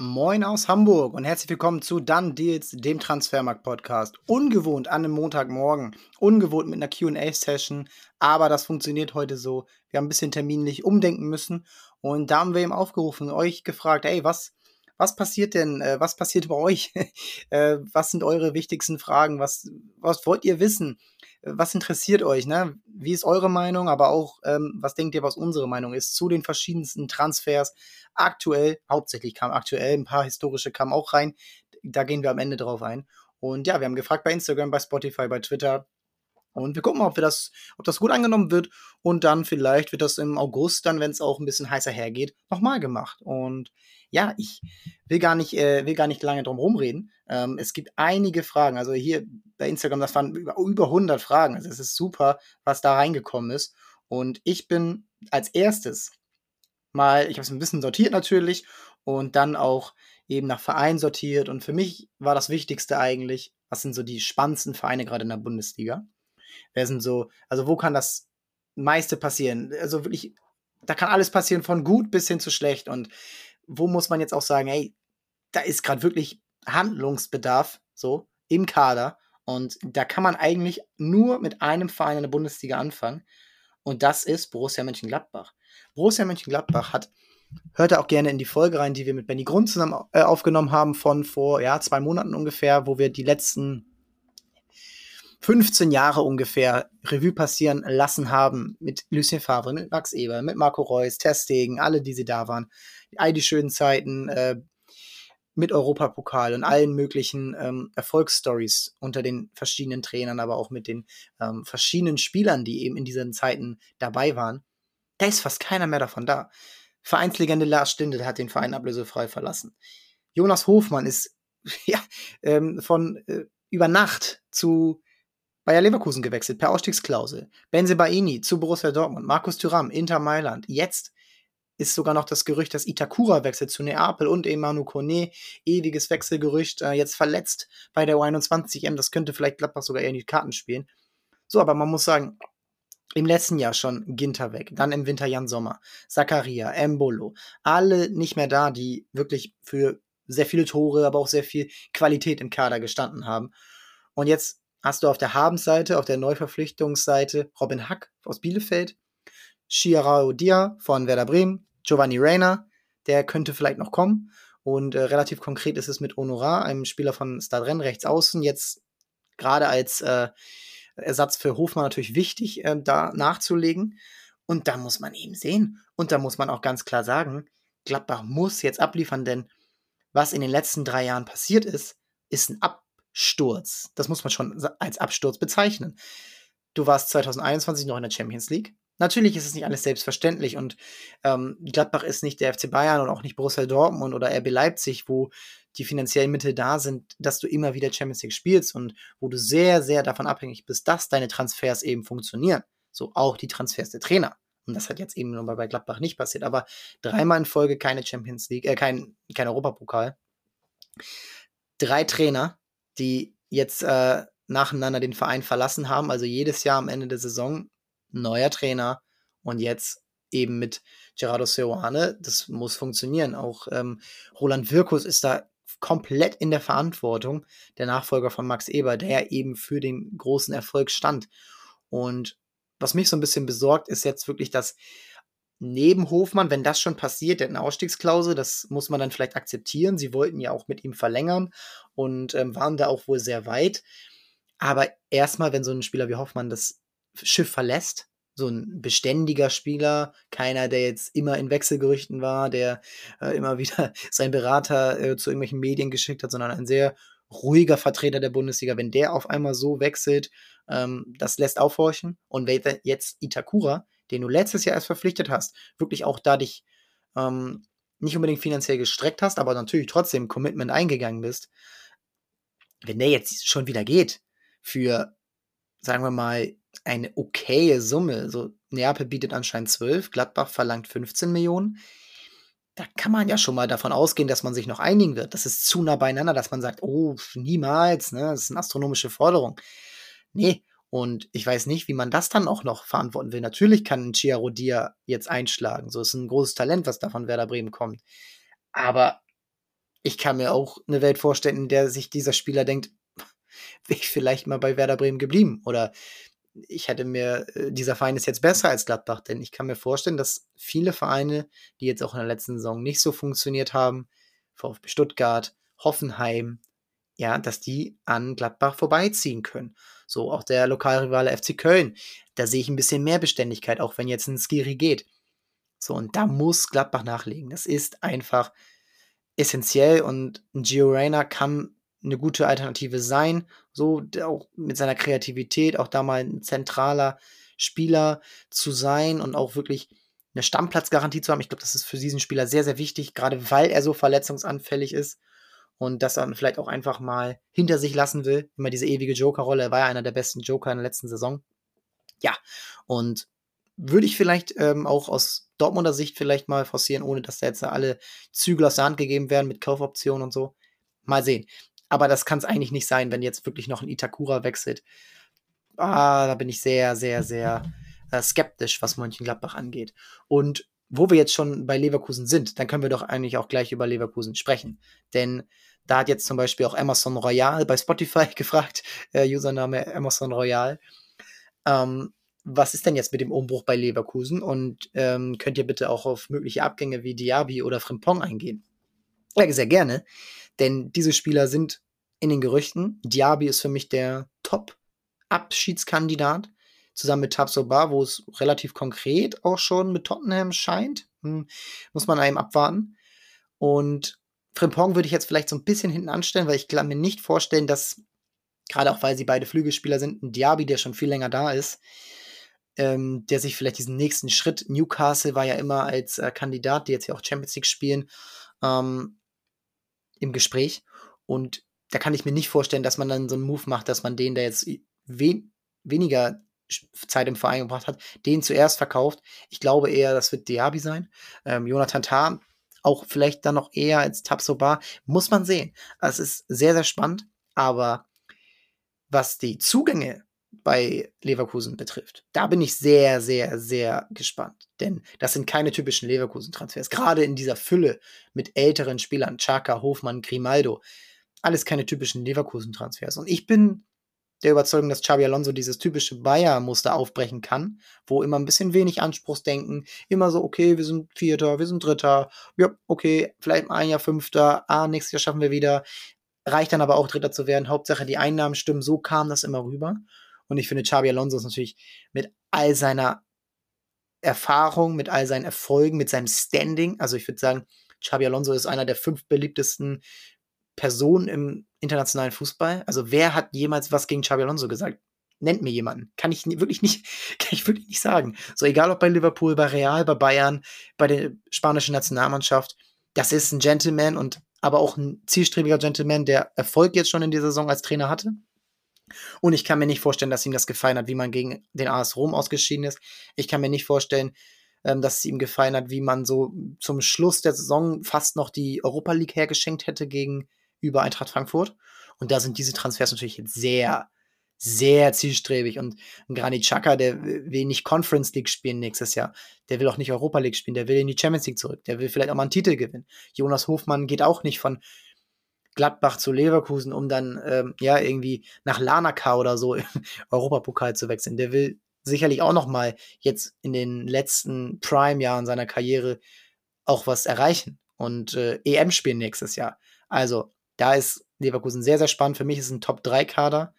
Moin aus Hamburg und herzlich willkommen zu Dann Deals, dem Transfermarkt-Podcast. Ungewohnt an einem Montagmorgen, ungewohnt mit einer QA-Session, aber das funktioniert heute so. Wir haben ein bisschen terminlich umdenken müssen und da haben wir eben aufgerufen, euch gefragt, ey, was, was passiert denn, äh, was passiert bei euch? äh, was sind eure wichtigsten Fragen? Was, was wollt ihr wissen? was interessiert euch, ne? Wie ist eure Meinung, aber auch, ähm, was denkt ihr, was unsere Meinung ist zu den verschiedensten Transfers? Aktuell, hauptsächlich kam aktuell, ein paar historische kamen auch rein. Da gehen wir am Ende drauf ein. Und ja, wir haben gefragt bei Instagram, bei Spotify, bei Twitter, und wir gucken mal, ob, wir das, ob das gut angenommen wird. Und dann vielleicht wird das im August, dann, wenn es auch ein bisschen heißer hergeht, nochmal gemacht. Und ja, ich will gar nicht, äh, will gar nicht lange drum rumreden. Ähm, es gibt einige Fragen. Also hier bei Instagram, das waren über, über 100 Fragen. Also es ist super, was da reingekommen ist. Und ich bin als erstes mal, ich habe es ein bisschen sortiert natürlich und dann auch eben nach Verein sortiert. Und für mich war das Wichtigste eigentlich, was sind so die spannendsten Vereine gerade in der Bundesliga? Wer sind so, also wo kann das meiste passieren? Also wirklich, da kann alles passieren, von gut bis hin zu schlecht. Und wo muss man jetzt auch sagen, hey, da ist gerade wirklich Handlungsbedarf, so im Kader. Und da kann man eigentlich nur mit einem Verein in der Bundesliga anfangen. Und das ist Borussia Mönchengladbach. Borussia Mönchengladbach hat, hört auch gerne in die Folge rein, die wir mit Benny Grund zusammen äh, aufgenommen haben von vor ja, zwei Monaten ungefähr, wo wir die letzten 15 Jahre ungefähr Revue passieren lassen haben mit Lucien Favre, mit Max Eber, mit Marco Reus, Testegen, alle, die sie da waren. All die schönen Zeiten äh, mit Europapokal und allen möglichen ähm, Erfolgsstories unter den verschiedenen Trainern, aber auch mit den ähm, verschiedenen Spielern, die eben in diesen Zeiten dabei waren. Da ist fast keiner mehr davon da. Vereinslegende Lars Stindl hat den Verein ablösefrei verlassen. Jonas Hofmann ist ja, ähm, von äh, über Nacht zu Bayer Leverkusen gewechselt per Ausstiegsklausel. Benze Baini zu Borussia Dortmund. Markus Thuram, Inter Mailand. Jetzt ist sogar noch das Gerücht, dass Itakura wechselt zu Neapel und Emanu Kone. Ewiges Wechselgerücht, äh, jetzt verletzt bei der U21M. Das könnte vielleicht Gladbach sogar eher in die Karten spielen. So, aber man muss sagen, im letzten Jahr schon Ginter weg, dann im Winter Jan Sommer, Zakaria, Embolo, alle nicht mehr da, die wirklich für sehr viele Tore, aber auch sehr viel Qualität im Kader gestanden haben. Und jetzt hast du auf der Habenseite, auf der Neuverpflichtungsseite Robin Hack aus Bielefeld, Chiarao Dia von Werder Bremen, Giovanni Reina, der könnte vielleicht noch kommen. Und äh, relativ konkret ist es mit Honorar, einem Spieler von Stadren rechts außen, jetzt gerade als äh, Ersatz für Hofmann natürlich wichtig, äh, da nachzulegen. Und da muss man eben sehen. Und da muss man auch ganz klar sagen, Gladbach muss jetzt abliefern, denn was in den letzten drei Jahren passiert ist, ist ein Ab Absturz. Das muss man schon als Absturz bezeichnen. Du warst 2021 noch in der Champions League. Natürlich ist es nicht alles selbstverständlich und ähm, Gladbach ist nicht der FC Bayern und auch nicht Borussia Dortmund oder RB Leipzig, wo die finanziellen Mittel da sind, dass du immer wieder Champions League spielst und wo du sehr, sehr davon abhängig bist, dass deine Transfers eben funktionieren. So auch die Transfers der Trainer. Und das hat jetzt eben nur bei Gladbach nicht passiert, aber dreimal in Folge keine Champions League, äh, kein, kein Europapokal. Drei Trainer, die jetzt äh, nacheinander den Verein verlassen haben. Also jedes Jahr am Ende der Saison neuer Trainer und jetzt eben mit Gerardo Seoane. Das muss funktionieren. Auch ähm, Roland Wirkus ist da komplett in der Verantwortung, der Nachfolger von Max Eber, der eben für den großen Erfolg stand. Und was mich so ein bisschen besorgt, ist jetzt wirklich, dass neben Hofmann, wenn das schon passiert, der hat eine Ausstiegsklausel, das muss man dann vielleicht akzeptieren. Sie wollten ja auch mit ihm verlängern und ähm, waren da auch wohl sehr weit. Aber erstmal, wenn so ein Spieler wie Hoffmann das Schiff verlässt, so ein beständiger Spieler, keiner, der jetzt immer in Wechselgerüchten war, der äh, immer wieder seinen Berater äh, zu irgendwelchen Medien geschickt hat, sondern ein sehr ruhiger Vertreter der Bundesliga, wenn der auf einmal so wechselt, ähm, das lässt aufhorchen. Und jetzt Itakura, den du letztes Jahr erst verpflichtet hast, wirklich auch da dich ähm, nicht unbedingt finanziell gestreckt hast, aber natürlich trotzdem Commitment eingegangen bist, wenn der jetzt schon wieder geht für, sagen wir mal, eine okaye Summe, so Neapel bietet anscheinend 12, Gladbach verlangt 15 Millionen, da kann man ja schon mal davon ausgehen, dass man sich noch einigen wird. Das ist zu nah beieinander, dass man sagt, oh, niemals, ne, das ist eine astronomische Forderung. Nee, und ich weiß nicht, wie man das dann auch noch verantworten will. Natürlich kann ein Chiarodia jetzt einschlagen. So ist ein großes Talent, was da von Werder Bremen kommt. Aber ich kann mir auch eine Welt vorstellen, in der sich dieser Spieler denkt, wäre ich vielleicht mal bei Werder Bremen geblieben oder ich hätte mir, äh, dieser Verein ist jetzt besser als Gladbach, denn ich kann mir vorstellen, dass viele Vereine, die jetzt auch in der letzten Saison nicht so funktioniert haben, VfB Stuttgart, Hoffenheim, ja, dass die an Gladbach vorbeiziehen können. So auch der Lokalrivale FC Köln. Da sehe ich ein bisschen mehr Beständigkeit, auch wenn jetzt ein Skiri geht. So, und da muss Gladbach nachlegen. Das ist einfach essentiell und Gio Reyna kann eine gute Alternative sein. So auch mit seiner Kreativität, auch da mal ein zentraler Spieler zu sein und auch wirklich eine Stammplatzgarantie zu haben. Ich glaube, das ist für diesen Spieler sehr, sehr wichtig, gerade weil er so verletzungsanfällig ist und das dann vielleicht auch einfach mal hinter sich lassen will. Immer diese ewige Joker-Rolle. Er war ja einer der besten Joker in der letzten Saison. Ja, und würde ich vielleicht ähm, auch aus Dortmunder Sicht vielleicht mal forcieren, ohne dass da jetzt alle Zügel aus der Hand gegeben werden mit Kaufoptionen und so. Mal sehen. Aber das kann es eigentlich nicht sein, wenn jetzt wirklich noch ein Itakura wechselt. Ah, da bin ich sehr, sehr, sehr äh, skeptisch, was Mönchengladbach angeht. Und wo wir jetzt schon bei Leverkusen sind, dann können wir doch eigentlich auch gleich über Leverkusen sprechen. Denn da hat jetzt zum Beispiel auch Amazon Royal bei Spotify gefragt, äh, Username Amazon Royal. Ähm, was ist denn jetzt mit dem Umbruch bei Leverkusen? Und ähm, könnt ihr bitte auch auf mögliche Abgänge wie Diaby oder Frimpong eingehen? Ja, sehr gerne. Denn diese Spieler sind in den Gerüchten. Diaby ist für mich der Top-Abschiedskandidat. Zusammen mit Tabsoba, wo es relativ konkret auch schon mit Tottenham scheint. Hm, muss man einem abwarten. Und Frimpong würde ich jetzt vielleicht so ein bisschen hinten anstellen, weil ich kann mir nicht vorstellen, dass, gerade auch weil sie beide Flügelspieler sind, ein Diaby, der schon viel länger da ist, ähm, der sich vielleicht diesen nächsten Schritt, Newcastle war ja immer als äh, Kandidat, die jetzt ja auch Champions League spielen, ähm, im Gespräch. Und da kann ich mir nicht vorstellen, dass man dann so einen Move macht, dass man den, der jetzt wen weniger Zeit im Verein gebracht hat, den zuerst verkauft. Ich glaube eher, das wird Diaby sein. Ähm, Jonathan Tah auch vielleicht dann noch eher als Tabsoba. Muss man sehen. Es ist sehr, sehr spannend. Aber was die Zugänge bei Leverkusen betrifft. Da bin ich sehr, sehr, sehr gespannt. Denn das sind keine typischen Leverkusen-Transfers. Gerade in dieser Fülle mit älteren Spielern, Chaka, Hofmann, Grimaldo. Alles keine typischen Leverkusen-Transfers. Und ich bin der Überzeugung, dass Xabi Alonso dieses typische Bayer-Muster aufbrechen kann, wo immer ein bisschen wenig Anspruchsdenken, immer so, okay, wir sind Vierter, wir sind Dritter, ja, okay, vielleicht ein Jahr Fünfter, ah, nächstes Jahr schaffen wir wieder, reicht dann aber auch Dritter zu werden, Hauptsache die Einnahmen stimmen, so kam das immer rüber. Und ich finde, Xabi Alonso ist natürlich mit all seiner Erfahrung, mit all seinen Erfolgen, mit seinem Standing, also ich würde sagen, Xabi Alonso ist einer der fünf beliebtesten Personen im internationalen Fußball. Also wer hat jemals was gegen Xabi Alonso gesagt? Nennt mir jemanden. Kann ich wirklich nicht, kann ich wirklich nicht sagen. So egal ob bei Liverpool, bei Real, bei Bayern, bei der spanischen Nationalmannschaft. Das ist ein Gentleman und aber auch ein zielstrebiger Gentleman, der Erfolg jetzt schon in dieser Saison als Trainer hatte. Und ich kann mir nicht vorstellen, dass ihm das gefallen hat, wie man gegen den AS Rom ausgeschieden ist. Ich kann mir nicht vorstellen, ähm, dass es ihm gefallen hat, wie man so zum Schluss der Saison fast noch die Europa League hergeschenkt hätte gegenüber Eintracht Frankfurt. Und da sind diese Transfers natürlich sehr, sehr zielstrebig. Und Granit Xhaka, der will nicht Conference League spielen nächstes Jahr. Der will auch nicht Europa League spielen. Der will in die Champions League zurück. Der will vielleicht auch mal einen Titel gewinnen. Jonas Hofmann geht auch nicht von Gladbach zu Leverkusen, um dann ähm, ja irgendwie nach Lanaka oder so im Europapokal zu wechseln. Der will sicherlich auch noch mal jetzt in den letzten Prime-Jahren seiner Karriere auch was erreichen und äh, EM spielen nächstes Jahr. Also da ist Leverkusen sehr, sehr spannend. Für mich ist es ein Top-3-Kader.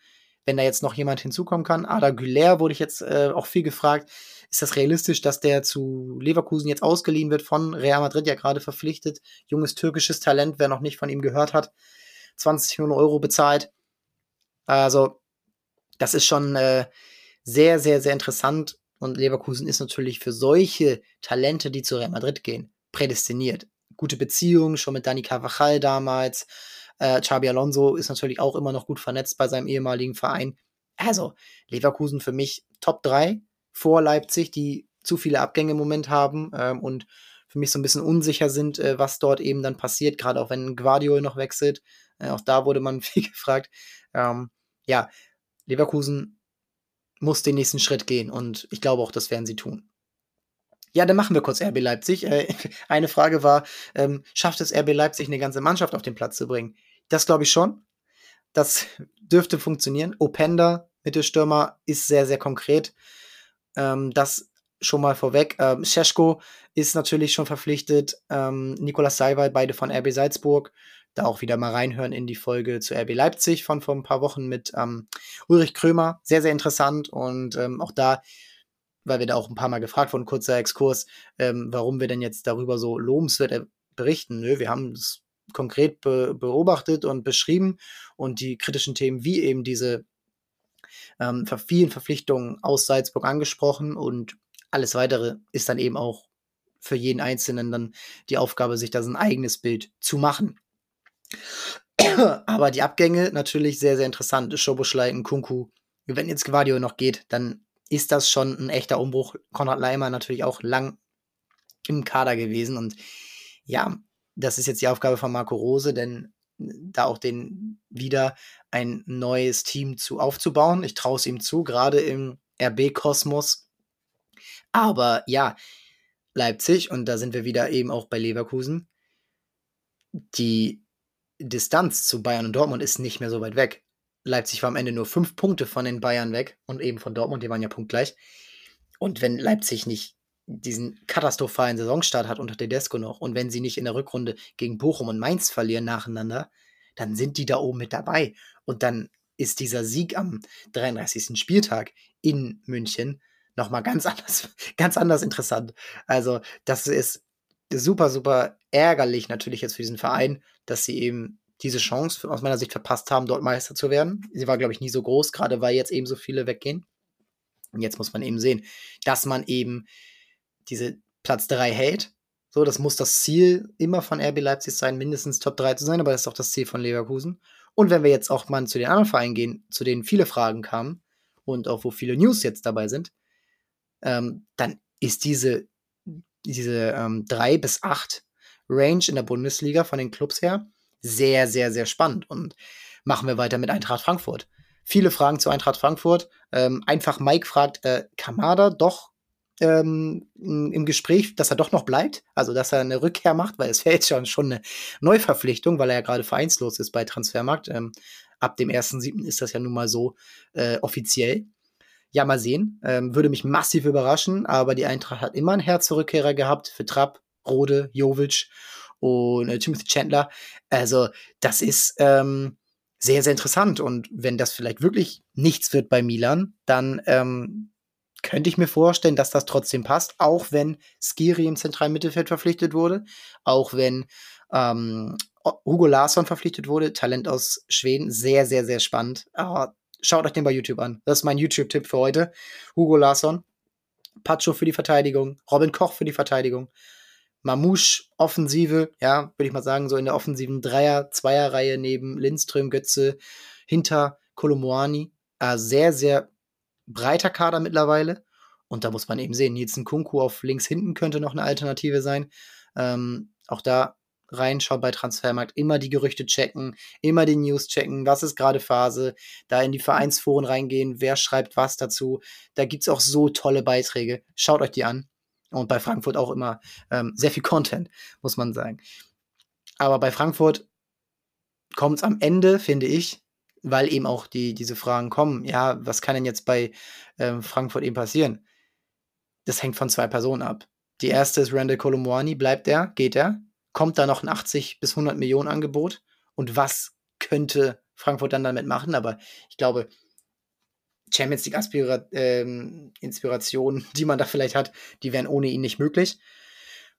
Wenn da jetzt noch jemand hinzukommen kann, Ada Güler wurde ich jetzt äh, auch viel gefragt. Ist das realistisch, dass der zu Leverkusen jetzt ausgeliehen wird von Real Madrid, ja gerade verpflichtet? Junges türkisches Talent, wer noch nicht von ihm gehört hat, 20 Millionen Euro bezahlt. Also, das ist schon äh, sehr, sehr, sehr interessant. Und Leverkusen ist natürlich für solche Talente, die zu Real Madrid gehen, prädestiniert. Gute Beziehungen, schon mit Dani Carvajal damals. Äh, Xabi Alonso ist natürlich auch immer noch gut vernetzt bei seinem ehemaligen Verein. Also, Leverkusen für mich Top 3 vor Leipzig, die zu viele Abgänge im Moment haben ähm, und für mich so ein bisschen unsicher sind, äh, was dort eben dann passiert, gerade auch wenn Guardiol noch wechselt. Äh, auch da wurde man viel gefragt. Ähm, ja, Leverkusen muss den nächsten Schritt gehen und ich glaube auch, das werden sie tun. Ja, dann machen wir kurz RB Leipzig. Äh, eine Frage war, ähm, schafft es RB Leipzig, eine ganze Mannschaft auf den Platz zu bringen? Das glaube ich schon. Das dürfte funktionieren. Openda, Mittelstürmer, ist sehr, sehr konkret. Ähm, das schon mal vorweg. Ähm, Scheschko ist natürlich schon verpflichtet. Ähm, Nikolas Seiwald, beide von RB Salzburg. Da auch wieder mal reinhören in die Folge zu RB Leipzig von vor ein paar Wochen mit ähm, Ulrich Krömer. Sehr, sehr interessant. Und ähm, auch da, weil wir da auch ein paar Mal gefragt wurden, kurzer Exkurs, ähm, warum wir denn jetzt darüber so lobenswert äh, berichten. Nö, wir haben es konkret be beobachtet und beschrieben und die kritischen Themen wie eben diese ähm, vielen Verpflichtungen aus Salzburg angesprochen und alles weitere ist dann eben auch für jeden Einzelnen dann die Aufgabe, sich da so ein eigenes Bild zu machen. Aber die Abgänge natürlich sehr, sehr interessant. Schoboschlei, Kunku. Wenn jetzt Gvadio noch geht, dann ist das schon ein echter Umbruch. Konrad Leimer natürlich auch lang im Kader gewesen. Und ja, das ist jetzt die Aufgabe von Marco Rose, denn da auch den wieder ein neues Team zu aufzubauen. Ich traue es ihm zu, gerade im RB-Kosmos aber ja, Leipzig, und da sind wir wieder eben auch bei Leverkusen, die Distanz zu Bayern und Dortmund ist nicht mehr so weit weg. Leipzig war am Ende nur fünf Punkte von den Bayern weg und eben von Dortmund, die waren ja punktgleich. Und wenn Leipzig nicht diesen katastrophalen Saisonstart hat unter Tedesco noch und wenn sie nicht in der Rückrunde gegen Bochum und Mainz verlieren nacheinander, dann sind die da oben mit dabei. Und dann ist dieser Sieg am 33. Spieltag in München nochmal ganz anders, ganz anders interessant. Also, das ist super, super ärgerlich natürlich jetzt für diesen Verein, dass sie eben diese Chance aus meiner Sicht verpasst haben, dort Meister zu werden. Sie war, glaube ich, nie so groß, gerade weil jetzt eben so viele weggehen. Und jetzt muss man eben sehen, dass man eben diese Platz 3 hält. So, das muss das Ziel immer von RB Leipzig sein, mindestens Top 3 zu sein, aber das ist auch das Ziel von Leverkusen. Und wenn wir jetzt auch mal zu den anderen Vereinen gehen, zu denen viele Fragen kamen und auch wo viele News jetzt dabei sind, ähm, dann ist diese, diese ähm, drei bis acht Range in der Bundesliga von den Clubs her sehr, sehr, sehr spannend. Und machen wir weiter mit Eintracht Frankfurt. Viele Fragen zu Eintracht Frankfurt. Ähm, einfach Mike fragt, äh, Kamada doch ähm, im Gespräch, dass er doch noch bleibt, also dass er eine Rückkehr macht, weil es wäre jetzt schon, schon eine Neuverpflichtung, weil er ja gerade vereinslos ist bei Transfermarkt. Ähm, ab dem 1.7. ist das ja nun mal so äh, offiziell ja, mal sehen. Ähm, würde mich massiv überraschen, aber die Eintracht hat immer einen Herzrückkehrer gehabt für Trapp, Rode, Jovic und äh, Timothy Chandler. Also, das ist ähm, sehr, sehr interessant. Und wenn das vielleicht wirklich nichts wird bei Milan, dann ähm, könnte ich mir vorstellen, dass das trotzdem passt, auch wenn Skiri im zentralen Mittelfeld verpflichtet wurde, auch wenn ähm, Hugo Larsson verpflichtet wurde, Talent aus Schweden, sehr, sehr, sehr spannend. Aber Schaut euch den bei YouTube an. Das ist mein YouTube-Tipp für heute. Hugo Larsson, Pacho für die Verteidigung, Robin Koch für die Verteidigung, Mamouche Offensive, ja, würde ich mal sagen, so in der offensiven Dreier-, Zweier-Reihe neben Lindström, Götze, hinter Kolomoani. Äh, sehr, sehr breiter Kader mittlerweile. Und da muss man eben sehen, Nielsen Kunku auf links hinten könnte noch eine Alternative sein. Ähm, auch da reinschaut bei Transfermarkt, immer die Gerüchte checken, immer die News checken, was ist gerade Phase, da in die Vereinsforen reingehen, wer schreibt was dazu. Da gibt es auch so tolle Beiträge. Schaut euch die an. Und bei Frankfurt auch immer ähm, sehr viel Content, muss man sagen. Aber bei Frankfurt kommt es am Ende, finde ich, weil eben auch die, diese Fragen kommen, ja, was kann denn jetzt bei ähm, Frankfurt eben passieren? Das hängt von zwei Personen ab. Die erste ist Randall Colomwani, bleibt er, geht er? kommt da noch ein 80 bis 100 Millionen Angebot und was könnte Frankfurt dann damit machen? Aber ich glaube, Champions League Aspira ähm, Inspirationen, die man da vielleicht hat, die wären ohne ihn nicht möglich.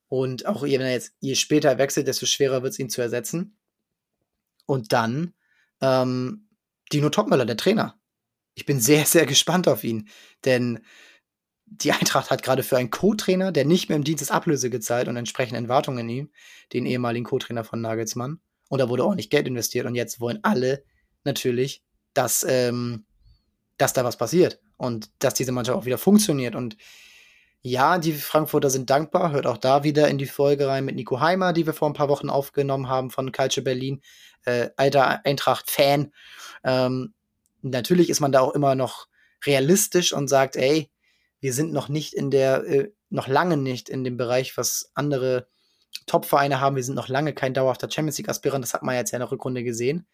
Und auch wenn er jetzt je später wechselt, desto schwerer wird es ihn zu ersetzen. Und dann ähm, Dino Topmöller, der Trainer. Ich bin sehr, sehr gespannt auf ihn, denn die Eintracht hat gerade für einen Co-Trainer, der nicht mehr im Dienst ist, Ablöse gezahlt und entsprechend Erwartungen in ihm, den ehemaligen Co-Trainer von Nagelsmann. Und da wurde ordentlich Geld investiert und jetzt wollen alle natürlich, dass, ähm, dass da was passiert und dass diese Mannschaft auch wieder funktioniert. Und ja, die Frankfurter sind dankbar. Hört auch da wieder in die Folge rein mit Nico Heimer, die wir vor ein paar Wochen aufgenommen haben von Culture Berlin. Äh, alter Eintracht-Fan. Ähm, natürlich ist man da auch immer noch realistisch und sagt, ey, wir sind noch nicht in der, äh, noch lange nicht in dem Bereich, was andere Top-Vereine haben. Wir sind noch lange kein dauerhafter Champions League-Aspirant. Das hat man jetzt ja in der Rückrunde gesehen.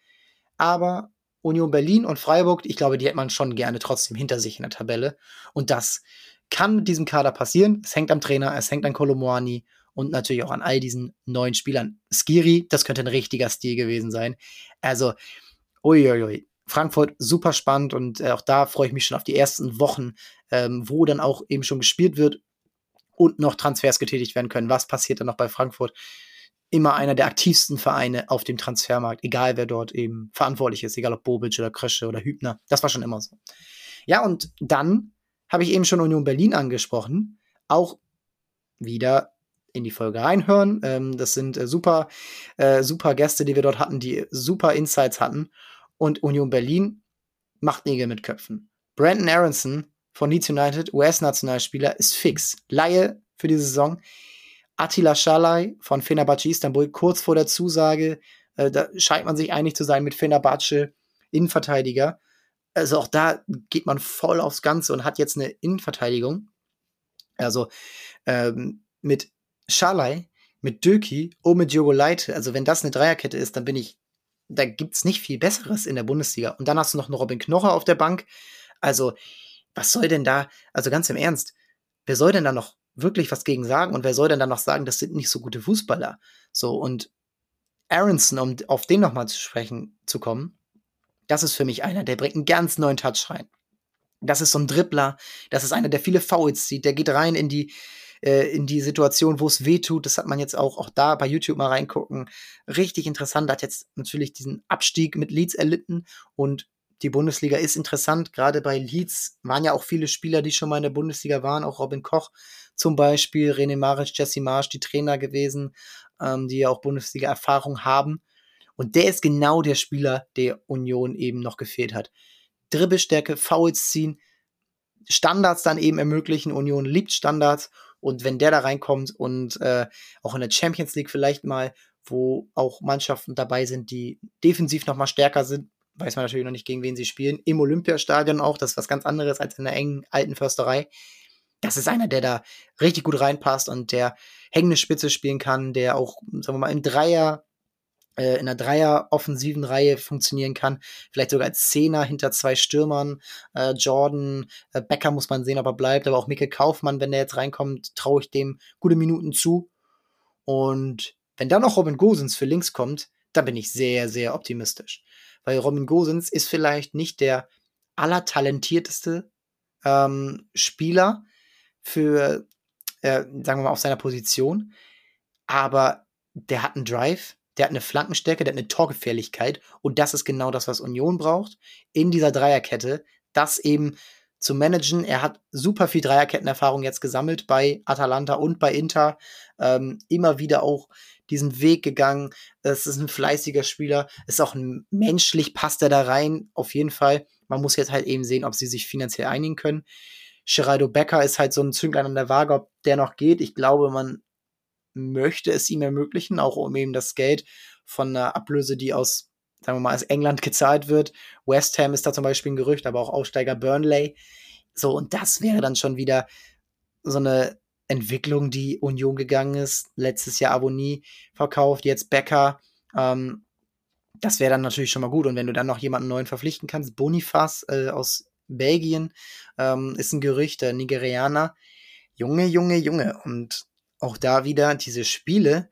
Aber Union Berlin und Freiburg, ich glaube, die hätte man schon gerne trotzdem hinter sich in der Tabelle. Und das kann mit diesem Kader passieren. Es hängt am Trainer, es hängt an Kolomoani und natürlich auch an all diesen neuen Spielern. Skiri, das könnte ein richtiger Stil gewesen sein. Also, uiuiui. Frankfurt super spannend und äh, auch da freue ich mich schon auf die ersten Wochen, ähm, wo dann auch eben schon gespielt wird und noch Transfers getätigt werden können. Was passiert dann noch bei Frankfurt? Immer einer der aktivsten Vereine auf dem Transfermarkt, egal wer dort eben verantwortlich ist, egal ob Bobic oder Krösche oder Hübner. Das war schon immer so. Ja, und dann habe ich eben schon Union Berlin angesprochen. Auch wieder in die Folge reinhören. Ähm, das sind äh, super, äh, super Gäste, die wir dort hatten, die super Insights hatten. Und Union Berlin macht Nägel mit Köpfen. Brandon Aronson von Leeds United, US-Nationalspieler, ist fix. Laie für die Saison. Attila Schalay von Fenerbahce Istanbul, kurz vor der Zusage, äh, da scheint man sich einig zu sein mit Fenerbahce, Innenverteidiger also auch da geht man voll aufs Ganze und hat jetzt eine Innenverteidigung. Also ähm, mit Schalay, mit Döki und mit Diogo Leite. Also wenn das eine Dreierkette ist, dann bin ich, da gibt es nicht viel Besseres in der Bundesliga. Und dann hast du noch einen Robin Knocher auf der Bank. Also was soll denn da, also ganz im Ernst, wer soll denn da noch wirklich was gegen sagen und wer soll denn da noch sagen, das sind nicht so gute Fußballer? So und Aronson, um auf den nochmal zu sprechen zu kommen, das ist für mich einer, der bringt einen ganz neuen Touch rein. Das ist so ein Dribbler, das ist einer, der viele Fouls zieht, der geht rein in die, äh, in die Situation, wo es weh tut. Das hat man jetzt auch, auch da bei YouTube mal reingucken. Richtig interessant, hat jetzt natürlich diesen Abstieg mit Leeds erlitten und die Bundesliga ist interessant. Gerade bei Leeds waren ja auch viele Spieler, die schon mal in der Bundesliga waren, auch Robin Koch zum Beispiel, René Maric, Jesse Marsch, die Trainer gewesen, ähm, die ja auch Bundesliga-Erfahrung haben. Und der ist genau der Spieler, der Union eben noch gefehlt hat. Dribbelstärke, Fouls ziehen, Standards dann eben ermöglichen. Union liebt Standards. Und wenn der da reinkommt und äh, auch in der Champions League vielleicht mal, wo auch Mannschaften dabei sind, die defensiv noch mal stärker sind, weiß man natürlich noch nicht, gegen wen sie spielen. Im Olympiastadion auch, das ist was ganz anderes als in der engen alten Försterei. Das ist einer, der da richtig gut reinpasst und der hängende Spitze spielen kann, der auch, sagen wir mal, im Dreier in einer Dreier-offensiven Reihe funktionieren kann. Vielleicht sogar als Zehner hinter zwei Stürmern. Äh, Jordan, äh, Becker muss man sehen, ob er bleibt, aber auch Mikkel Kaufmann, wenn der jetzt reinkommt, traue ich dem gute Minuten zu. Und wenn dann noch Robin Gosens für links kommt, dann bin ich sehr, sehr optimistisch. Weil Robin Gosens ist vielleicht nicht der allertalentierteste ähm, Spieler für, äh, sagen wir mal, auf seiner Position, aber der hat einen Drive, der hat eine Flankenstärke, der hat eine Torgefährlichkeit und das ist genau das, was Union braucht in dieser Dreierkette, das eben zu managen. Er hat super viel Dreierkettenerfahrung jetzt gesammelt bei Atalanta und bei Inter, ähm, immer wieder auch diesen Weg gegangen. Es ist ein fleißiger Spieler, ist auch ein menschlich passt er da rein, auf jeden Fall. Man muss jetzt halt eben sehen, ob sie sich finanziell einigen können. Geraldo Becker ist halt so ein Zünglein an der Waage, ob der noch geht. Ich glaube, man möchte es ihm ermöglichen, auch um eben das Geld von einer Ablöse, die aus, sagen wir mal, aus England gezahlt wird. West Ham ist da zum Beispiel ein Gerücht, aber auch Aussteiger Burnley. So, und das wäre dann schon wieder so eine Entwicklung, die Union gegangen ist. Letztes Jahr Abonnie verkauft, jetzt Becker. Ähm, das wäre dann natürlich schon mal gut. Und wenn du dann noch jemanden neuen verpflichten kannst, Bonifaz äh, aus Belgien ähm, ist ein Gerücht, der Nigerianer. Junge, Junge, Junge. Und auch da wieder diese Spiele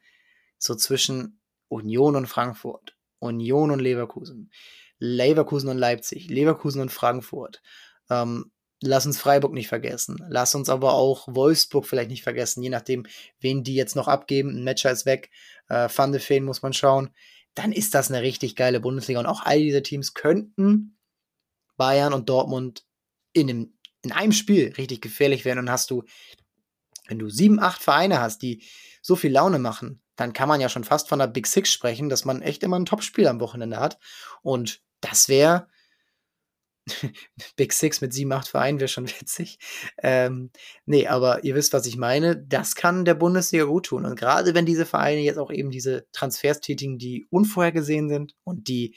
so zwischen Union und Frankfurt, Union und Leverkusen, Leverkusen und Leipzig, Leverkusen und Frankfurt. Ähm, lass uns Freiburg nicht vergessen. Lass uns aber auch Wolfsburg vielleicht nicht vergessen, je nachdem, wen die jetzt noch abgeben. Ein Matcher ist weg, äh, Van de Feen muss man schauen. Dann ist das eine richtig geile Bundesliga. Und auch all diese Teams könnten Bayern und Dortmund in einem, in einem Spiel richtig gefährlich werden. Und hast du wenn du sieben, acht Vereine hast, die so viel Laune machen, dann kann man ja schon fast von der Big Six sprechen, dass man echt immer ein Topspiel am Wochenende hat. Und das wäre Big Six mit sieben, acht Vereinen wäre schon witzig. Ähm, nee, aber ihr wisst, was ich meine. Das kann der Bundesliga gut tun. Und gerade wenn diese Vereine jetzt auch eben diese Transfers tätigen, die unvorhergesehen sind und die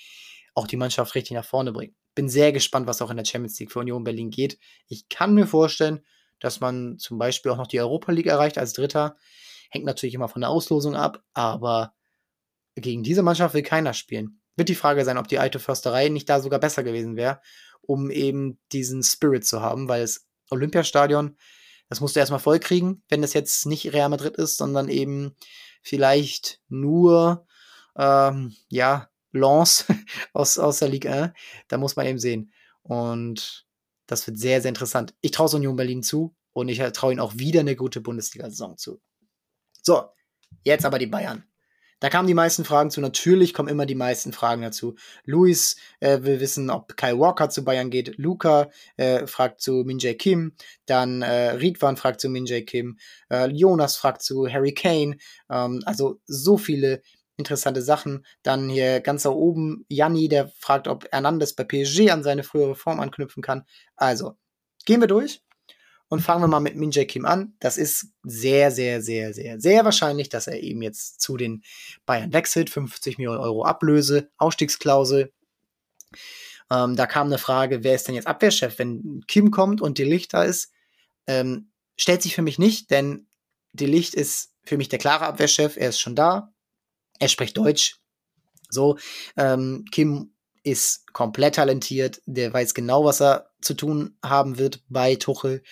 auch die Mannschaft richtig nach vorne bringen. Bin sehr gespannt, was auch in der Champions League für Union Berlin geht. Ich kann mir vorstellen, dass man zum Beispiel auch noch die Europa League erreicht als Dritter. Hängt natürlich immer von der Auslosung ab, aber gegen diese Mannschaft will keiner spielen. Wird die Frage sein, ob die alte Försterei nicht da sogar besser gewesen wäre, um eben diesen Spirit zu haben, weil das Olympiastadion, das musst du erstmal voll kriegen, wenn das jetzt nicht Real Madrid ist, sondern eben vielleicht nur, ähm, ja, Lens aus, aus der Ligue 1. Da muss man eben sehen. Und das wird sehr, sehr interessant. Ich traue Union Berlin zu und ich traue ihnen auch wieder eine gute Bundesliga-Saison zu. So, jetzt aber die Bayern. Da kamen die meisten Fragen zu. Natürlich kommen immer die meisten Fragen dazu. Luis äh, will wissen, ob Kai Walker zu Bayern geht. Luca äh, fragt zu Minjae Kim. Dann äh, Riedwan fragt zu Minjae Kim. Äh, Jonas fragt zu Harry Kane. Ähm, also so viele interessante Sachen. Dann hier ganz da oben Janni, der fragt, ob Hernandez bei PSG an seine frühere Form anknüpfen kann. Also, gehen wir durch. Und fangen wir mal mit Min Jae Kim an. Das ist sehr, sehr, sehr, sehr, sehr wahrscheinlich, dass er eben jetzt zu den Bayern wechselt. 50 Millionen Euro Ablöse, Ausstiegsklausel. Ähm, da kam eine Frage, wer ist denn jetzt Abwehrchef, wenn Kim kommt und die Licht da ist? Ähm, stellt sich für mich nicht, denn die Licht ist für mich der klare Abwehrchef. Er ist schon da. Er spricht Deutsch. So, ähm, Kim ist komplett talentiert. Der weiß genau, was er zu tun haben wird bei Tuchel.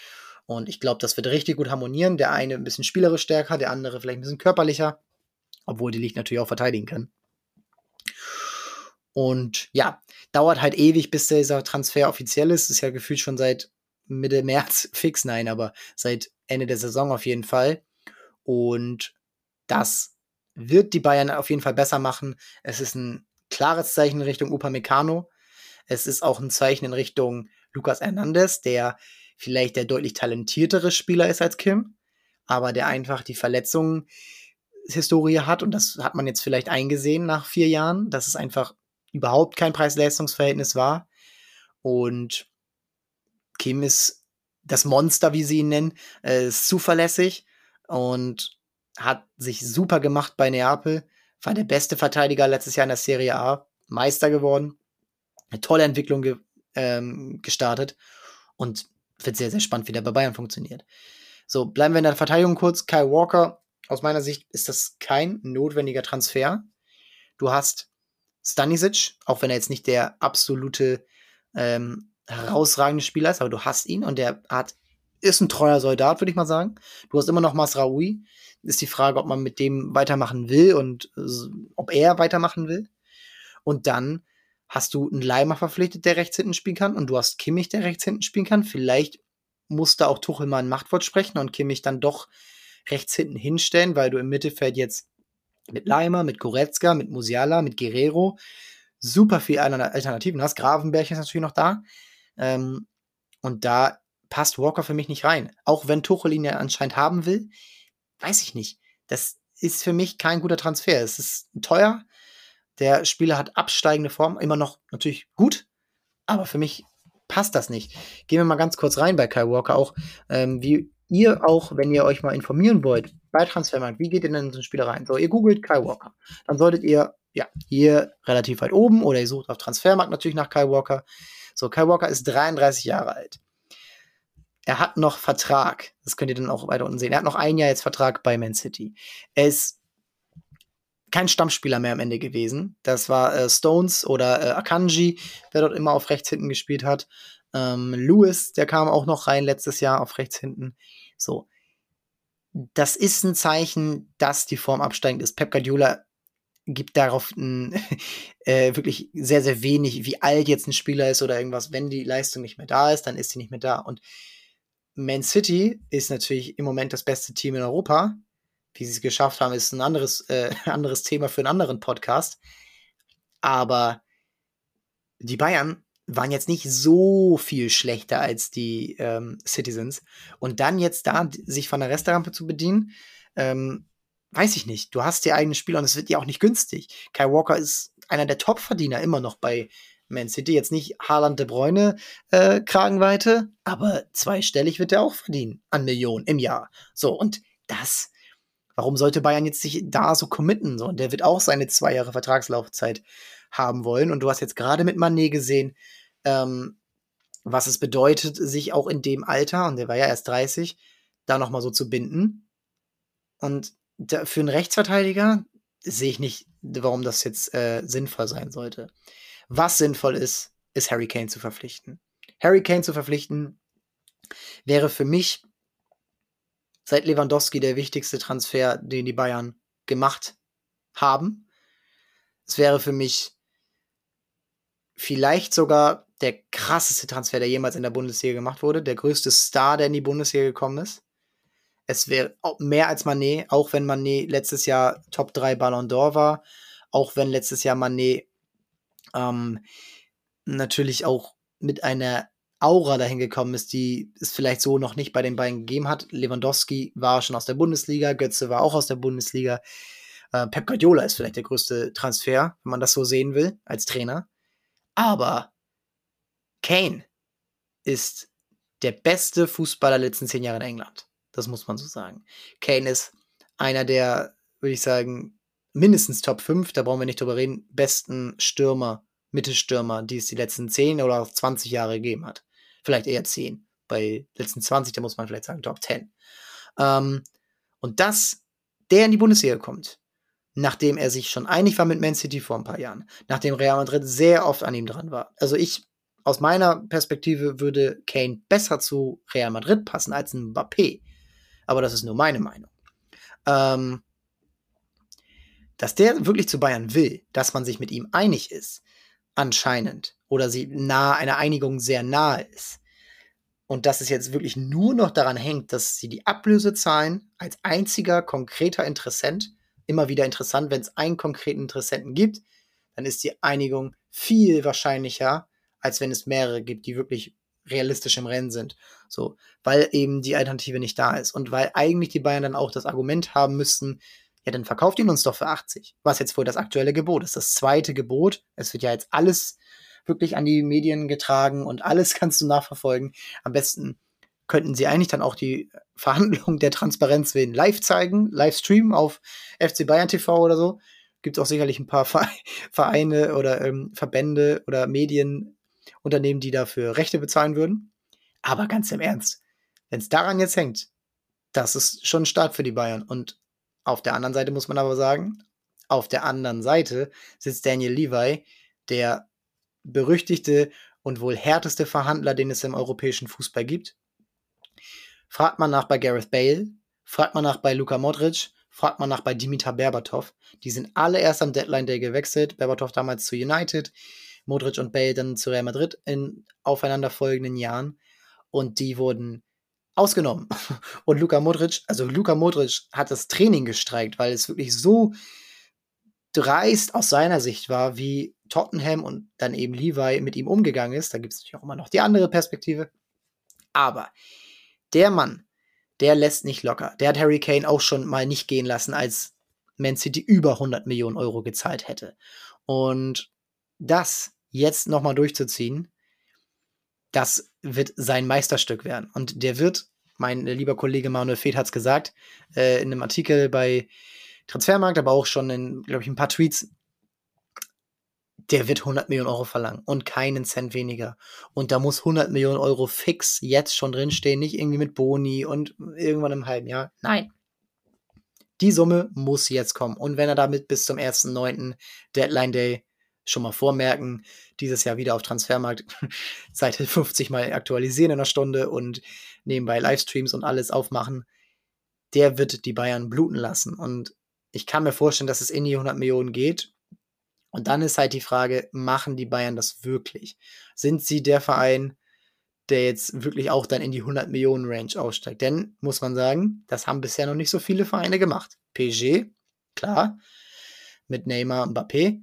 Und ich glaube, das wird richtig gut harmonieren. Der eine ein bisschen spielerisch stärker, der andere vielleicht ein bisschen körperlicher. Obwohl die Licht natürlich auch verteidigen kann. Und ja, dauert halt ewig, bis dieser Transfer offiziell ist. Ist ja gefühlt schon seit Mitte März fix, nein, aber seit Ende der Saison auf jeden Fall. Und das wird die Bayern auf jeden Fall besser machen. Es ist ein klares Zeichen in Richtung Upamecano. Es ist auch ein Zeichen in Richtung Lucas Hernandez, der vielleicht der deutlich talentiertere Spieler ist als Kim, aber der einfach die Verletzungshistorie hat und das hat man jetzt vielleicht eingesehen nach vier Jahren, dass es einfach überhaupt kein Preis-Leistungs-Verhältnis war. Und Kim ist das Monster, wie sie ihn nennen, äh, ist zuverlässig und hat sich super gemacht bei Neapel, war der beste Verteidiger letztes Jahr in der Serie A, Meister geworden, eine tolle Entwicklung ge ähm, gestartet und wird sehr, sehr spannend, wie der bei Bayern funktioniert. So, bleiben wir in der Verteidigung kurz. Kyle Walker, aus meiner Sicht ist das kein notwendiger Transfer. Du hast Stanisic, auch wenn er jetzt nicht der absolute ähm, herausragende Spieler ist, aber du hast ihn und der hat, ist ein treuer Soldat, würde ich mal sagen. Du hast immer noch Masraoui. Ist die Frage, ob man mit dem weitermachen will und äh, ob er weitermachen will. Und dann hast du einen Leimer verpflichtet, der rechts hinten spielen kann und du hast Kimmich, der rechts hinten spielen kann. Vielleicht muss da auch Tuchel mal ein Machtwort sprechen und Kimmich dann doch rechts hinten hinstellen, weil du im Mittelfeld jetzt mit Leimer, mit Goretzka, mit Musiala, mit Guerrero super viel Alternativen hast. Gravenberg ist natürlich noch da. Ähm, und da passt Walker für mich nicht rein. Auch wenn Tuchel ihn ja anscheinend haben will, weiß ich nicht. Das ist für mich kein guter Transfer. Es ist teuer, der Spieler hat absteigende Form, immer noch natürlich gut, aber für mich passt das nicht. Gehen wir mal ganz kurz rein bei Kai Walker auch, ähm, wie ihr auch, wenn ihr euch mal informieren wollt, bei Transfermarkt, wie geht ihr denn in so einen Spieler rein? So, ihr googelt Kai Walker. Dann solltet ihr, ja, hier relativ weit oben oder ihr sucht auf Transfermarkt natürlich nach Kai Walker. So, Kai Walker ist 33 Jahre alt. Er hat noch Vertrag. Das könnt ihr dann auch weiter unten sehen. Er hat noch ein Jahr jetzt Vertrag bei Man City. Er ist kein Stammspieler mehr am Ende gewesen. Das war äh, Stones oder äh, Akanji, der dort immer auf rechts hinten gespielt hat. Ähm, Lewis, der kam auch noch rein letztes Jahr auf rechts hinten. So. Das ist ein Zeichen, dass die Form absteigend ist. Pep Guardiola gibt darauf ein, äh, wirklich sehr, sehr wenig, wie alt jetzt ein Spieler ist oder irgendwas. Wenn die Leistung nicht mehr da ist, dann ist sie nicht mehr da. Und Man City ist natürlich im Moment das beste Team in Europa wie sie es geschafft haben, ist ein anderes, äh, anderes Thema für einen anderen Podcast. Aber die Bayern waren jetzt nicht so viel schlechter als die ähm, Citizens. Und dann jetzt da sich von der Restaurante zu bedienen, ähm, weiß ich nicht. Du hast die eigenen Spieler und es wird ja auch nicht günstig. Kai Walker ist einer der Top-Verdiener immer noch bei Man City. Jetzt nicht Haaland de Bruyne äh, Kragenweite, aber zweistellig wird er auch verdienen an Millionen im Jahr. So, und das Warum sollte Bayern jetzt sich da so committen? So, und der wird auch seine zwei Jahre Vertragslaufzeit haben wollen. Und du hast jetzt gerade mit Manet gesehen, ähm, was es bedeutet, sich auch in dem Alter, und der war ja erst 30, da nochmal so zu binden. Und da, für einen Rechtsverteidiger sehe ich nicht, warum das jetzt äh, sinnvoll sein sollte. Was sinnvoll ist, ist Harry Kane zu verpflichten. Harry Kane zu verpflichten wäre für mich seit Lewandowski der wichtigste Transfer, den die Bayern gemacht haben. Es wäre für mich vielleicht sogar der krasseste Transfer, der jemals in der Bundesliga gemacht wurde, der größte Star, der in die Bundesliga gekommen ist. Es wäre mehr als Manet, auch wenn Manet letztes Jahr Top 3 Ballon d'Or war, auch wenn letztes Jahr Manet ähm, natürlich auch mit einer Aura dahin gekommen ist, die es vielleicht so noch nicht bei den beiden gegeben hat. Lewandowski war schon aus der Bundesliga, Götze war auch aus der Bundesliga. Äh, Pep Guardiola ist vielleicht der größte Transfer, wenn man das so sehen will, als Trainer. Aber Kane ist der beste Fußballer der letzten zehn Jahre in England. Das muss man so sagen. Kane ist einer der, würde ich sagen, mindestens Top 5, da brauchen wir nicht drüber reden, besten Stürmer, Mittelstürmer, die es die letzten 10 oder auch 20 Jahre gegeben hat. Vielleicht eher 10. Bei letzten 20, da muss man vielleicht sagen Top 10. Ähm, und dass der in die Bundesliga kommt, nachdem er sich schon einig war mit Man City vor ein paar Jahren, nachdem Real Madrid sehr oft an ihm dran war. Also ich, aus meiner Perspektive, würde Kane besser zu Real Madrid passen als ein Mbappé. Aber das ist nur meine Meinung. Ähm, dass der wirklich zu Bayern will, dass man sich mit ihm einig ist, anscheinend, oder sie nahe einer Einigung sehr nahe ist. Und dass es jetzt wirklich nur noch daran hängt, dass sie die Ablöse zahlen, als einziger konkreter Interessent. Immer wieder interessant, wenn es einen konkreten Interessenten gibt, dann ist die Einigung viel wahrscheinlicher, als wenn es mehrere gibt, die wirklich realistisch im Rennen sind. So, weil eben die Alternative nicht da ist. Und weil eigentlich die Bayern dann auch das Argument haben müssten, ja, dann verkauft ihn uns doch für 80. Was jetzt wohl das aktuelle Gebot ist. Das zweite Gebot. Es wird ja jetzt alles wirklich an die Medien getragen und alles kannst du nachverfolgen. Am besten könnten sie eigentlich dann auch die Verhandlungen der Transparenz willen live zeigen, live streamen auf FC Bayern TV oder so. Gibt auch sicherlich ein paar Vereine oder ähm, Verbände oder Medienunternehmen, die dafür Rechte bezahlen würden. Aber ganz im Ernst, wenn es daran jetzt hängt, das ist schon stark für die Bayern. Und auf der anderen Seite muss man aber sagen, auf der anderen Seite sitzt Daniel Levi, der berüchtigte und wohl härteste Verhandler, den es im europäischen Fußball gibt. Fragt man nach bei Gareth Bale, fragt man nach bei Luka Modric, fragt man nach bei Dimitar Berbatov. Die sind alle erst am Deadline Day gewechselt. Berbatov damals zu United, Modric und Bale dann zu Real Madrid in aufeinanderfolgenden Jahren. Und die wurden ausgenommen. Und Luka Modric, also Luka Modric hat das Training gestreikt, weil es wirklich so dreist aus seiner Sicht war, wie Tottenham und dann eben Levi mit ihm umgegangen ist. Da gibt es natürlich auch immer noch die andere Perspektive. Aber der Mann, der lässt nicht locker. Der hat Harry Kane auch schon mal nicht gehen lassen, als Man City über 100 Millionen Euro gezahlt hätte. Und das jetzt nochmal durchzuziehen, das wird sein Meisterstück werden. Und der wird, mein lieber Kollege Manuel Feth hat es gesagt, äh, in einem Artikel bei Transfermarkt, aber auch schon in, glaube ich, ein paar Tweets, der wird 100 Millionen Euro verlangen und keinen Cent weniger. Und da muss 100 Millionen Euro fix jetzt schon drinstehen, nicht irgendwie mit Boni und irgendwann im halben Jahr. Nein. Die Summe muss jetzt kommen. Und wenn er damit bis zum 1.9. Deadline Day schon mal vormerken, dieses Jahr wieder auf Transfermarkt Seite 50 mal aktualisieren in einer Stunde und nebenbei Livestreams und alles aufmachen, der wird die Bayern bluten lassen. Und ich kann mir vorstellen, dass es in die 100 Millionen geht. Und dann ist halt die Frage, machen die Bayern das wirklich? Sind sie der Verein, der jetzt wirklich auch dann in die 100 Millionen Range aussteigt? Denn, muss man sagen, das haben bisher noch nicht so viele Vereine gemacht. PSG, klar, mit Neymar und Mbappé.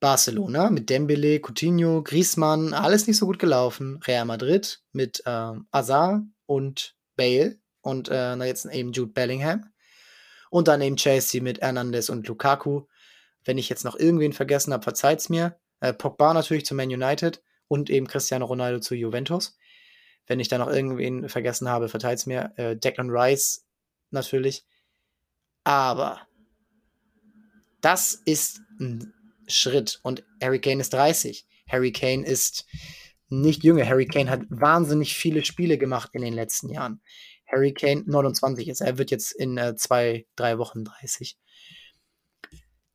Barcelona mit Dembele, Coutinho, Griezmann, alles nicht so gut gelaufen. Real Madrid mit ähm, Azar und Bale und äh, jetzt eben Jude Bellingham. Und dann eben Chelsea mit Hernandez und Lukaku. Wenn ich jetzt noch irgendwen vergessen habe, verzeiht's mir. Äh, Pogba natürlich zu Man United und eben Cristiano Ronaldo zu Juventus. Wenn ich da noch irgendwen vergessen habe, verzeiht's mir. Äh, Declan Rice natürlich. Aber das ist ein Schritt. Und Harry Kane ist 30. Harry Kane ist nicht jünger. Harry Kane hat wahnsinnig viele Spiele gemacht in den letzten Jahren. Harry Kane 29 ist. Er wird jetzt in äh, zwei, drei Wochen 30.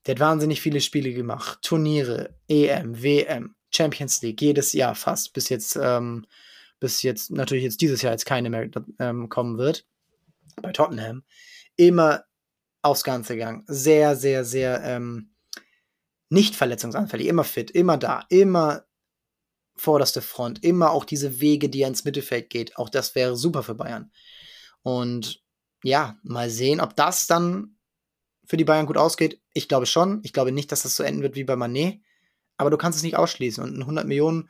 Der hat wahnsinnig viele Spiele gemacht. Turniere, EM, WM, Champions League, jedes Jahr fast, bis jetzt, ähm, bis jetzt, natürlich jetzt dieses Jahr jetzt keine mehr ähm, kommen wird. Bei Tottenham. Immer aufs Ganze gegangen. Sehr, sehr, sehr ähm, nicht verletzungsanfällig, immer fit, immer da, immer vorderste Front, immer auch diese Wege, die er ins Mittelfeld geht. Auch das wäre super für Bayern. Und ja, mal sehen, ob das dann für die Bayern gut ausgeht. Ich glaube schon. Ich glaube nicht, dass das so enden wird wie bei Manet. Aber du kannst es nicht ausschließen. Und ein 100 Millionen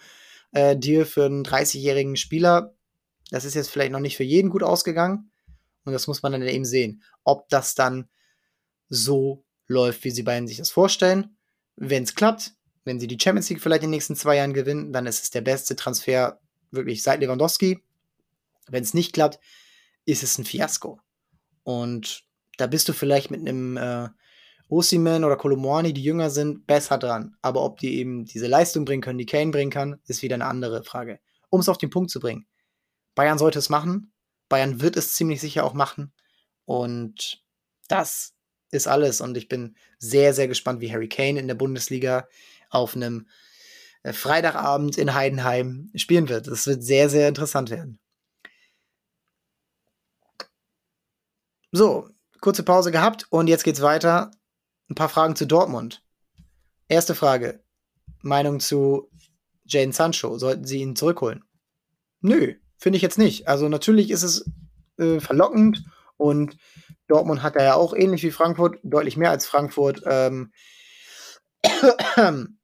äh, Deal für einen 30-jährigen Spieler, das ist jetzt vielleicht noch nicht für jeden gut ausgegangen. Und das muss man dann eben sehen, ob das dann so läuft, wie sie Bayern sich das vorstellen. Wenn es klappt, wenn sie die Champions League vielleicht in den nächsten zwei Jahren gewinnen, dann ist es der beste Transfer wirklich seit Lewandowski. Wenn es nicht klappt, ist es ein Fiasko. Und da bist du vielleicht mit einem äh, Osiman oder Kolomwani, die jünger sind, besser dran. Aber ob die eben diese Leistung bringen können, die Kane bringen kann, ist wieder eine andere Frage. Um es auf den Punkt zu bringen. Bayern sollte es machen. Bayern wird es ziemlich sicher auch machen. Und das ist alles. Und ich bin sehr, sehr gespannt, wie Harry Kane in der Bundesliga auf einem äh, Freitagabend in Heidenheim spielen wird. Das wird sehr, sehr interessant werden. So, kurze Pause gehabt und jetzt geht's weiter. Ein paar Fragen zu Dortmund. Erste Frage. Meinung zu Jane Sancho. Sollten sie ihn zurückholen? Nö, finde ich jetzt nicht. Also natürlich ist es äh, verlockend und Dortmund hat ja auch ähnlich wie Frankfurt, deutlich mehr als Frankfurt, ähm,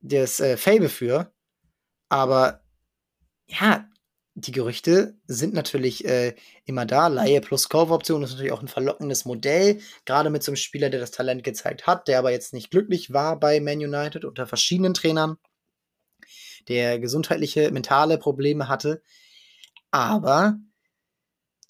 das äh, Fable für. Aber ja, die Gerüchte sind natürlich äh, immer da. Laie plus Kaufoption ist natürlich auch ein verlockendes Modell, gerade mit so einem Spieler, der das Talent gezeigt hat, der aber jetzt nicht glücklich war bei Man United unter verschiedenen Trainern, der gesundheitliche, mentale Probleme hatte. Aber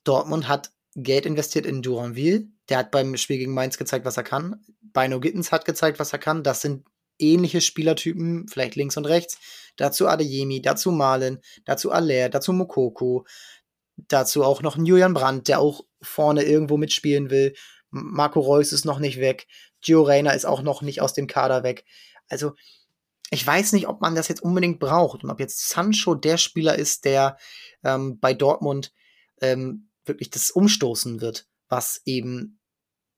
Dortmund hat Geld investiert in Duranville. Der hat beim Spiel gegen Mainz gezeigt, was er kann. Bino Gittens hat gezeigt, was er kann. Das sind ähnliche Spielertypen, vielleicht links und rechts. Dazu Adeyemi, dazu Malen, dazu Aller, dazu Mokoko, dazu auch noch ein Julian Brandt, der auch vorne irgendwo mitspielen will. Marco Reus ist noch nicht weg. Gio Reyna ist auch noch nicht aus dem Kader weg. Also, ich weiß nicht, ob man das jetzt unbedingt braucht und ob jetzt Sancho der Spieler ist, der ähm, bei Dortmund ähm, wirklich das umstoßen wird, was eben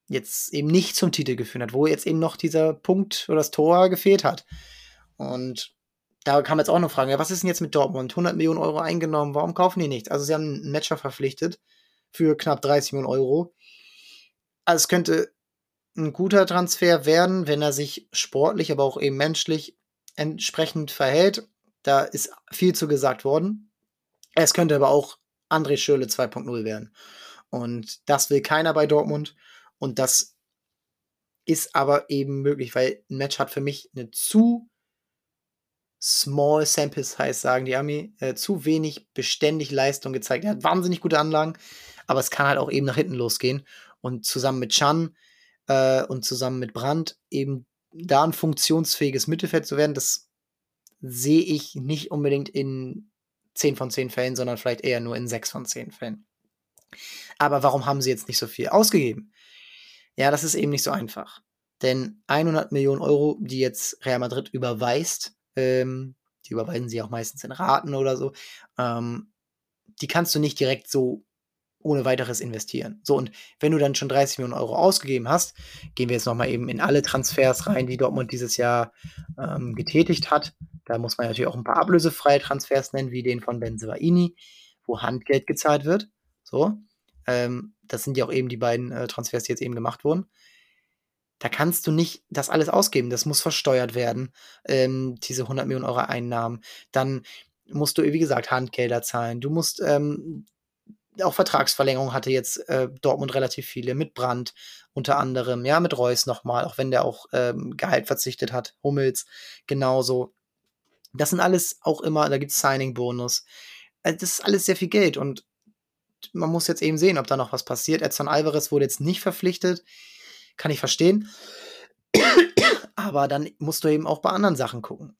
jetzt eben nicht zum Titel geführt hat, wo jetzt eben noch dieser Punkt oder das Tor gefehlt hat. Und da man jetzt auch noch fragen, ja, was ist denn jetzt mit Dortmund? 100 Millionen Euro eingenommen, warum kaufen die nichts? Also sie haben einen Matcher verpflichtet für knapp 30 Millionen Euro. Also es könnte ein guter Transfer werden, wenn er sich sportlich, aber auch eben menschlich entsprechend verhält. Da ist viel zu gesagt worden. Es könnte aber auch André Schürle 2.0 werden. Und das will keiner bei Dortmund. Und das ist aber eben möglich, weil ein Match hat für mich eine zu small sample size, sagen die Ami, äh, zu wenig beständig Leistung gezeigt. Er hat wahnsinnig gute Anlagen, aber es kann halt auch eben nach hinten losgehen. Und zusammen mit Chan äh, und zusammen mit Brandt eben da ein funktionsfähiges Mittelfeld zu werden, das sehe ich nicht unbedingt in 10 von 10 Fällen, sondern vielleicht eher nur in 6 von 10 Fällen. Aber warum haben sie jetzt nicht so viel ausgegeben? Ja, das ist eben nicht so einfach. Denn 100 Millionen Euro, die jetzt Real Madrid überweist, ähm, die überweisen sie auch meistens in Raten oder so, ähm, die kannst du nicht direkt so ohne weiteres investieren. So, und wenn du dann schon 30 Millionen Euro ausgegeben hast, gehen wir jetzt nochmal eben in alle Transfers rein, die Dortmund dieses Jahr ähm, getätigt hat. Da muss man natürlich auch ein paar ablösefreie Transfers nennen, wie den von Benzemaini, wo Handgeld gezahlt wird. So. Ähm, das sind ja auch eben die beiden äh, Transfers, die jetzt eben gemacht wurden. Da kannst du nicht das alles ausgeben. Das muss versteuert werden, ähm, diese 100 Millionen Euro Einnahmen. Dann musst du, wie gesagt, Handgelder zahlen. Du musst ähm, auch Vertragsverlängerung hatte jetzt äh, Dortmund relativ viele, mit Brandt unter anderem, ja, mit Reus nochmal, auch wenn der auch ähm, Gehalt verzichtet hat, Hummels genauso. Das sind alles auch immer, da gibt es Signing-Bonus. Also das ist alles sehr viel Geld und man muss jetzt eben sehen, ob da noch was passiert. Edson Alvarez wurde jetzt nicht verpflichtet, kann ich verstehen. Aber dann musst du eben auch bei anderen Sachen gucken.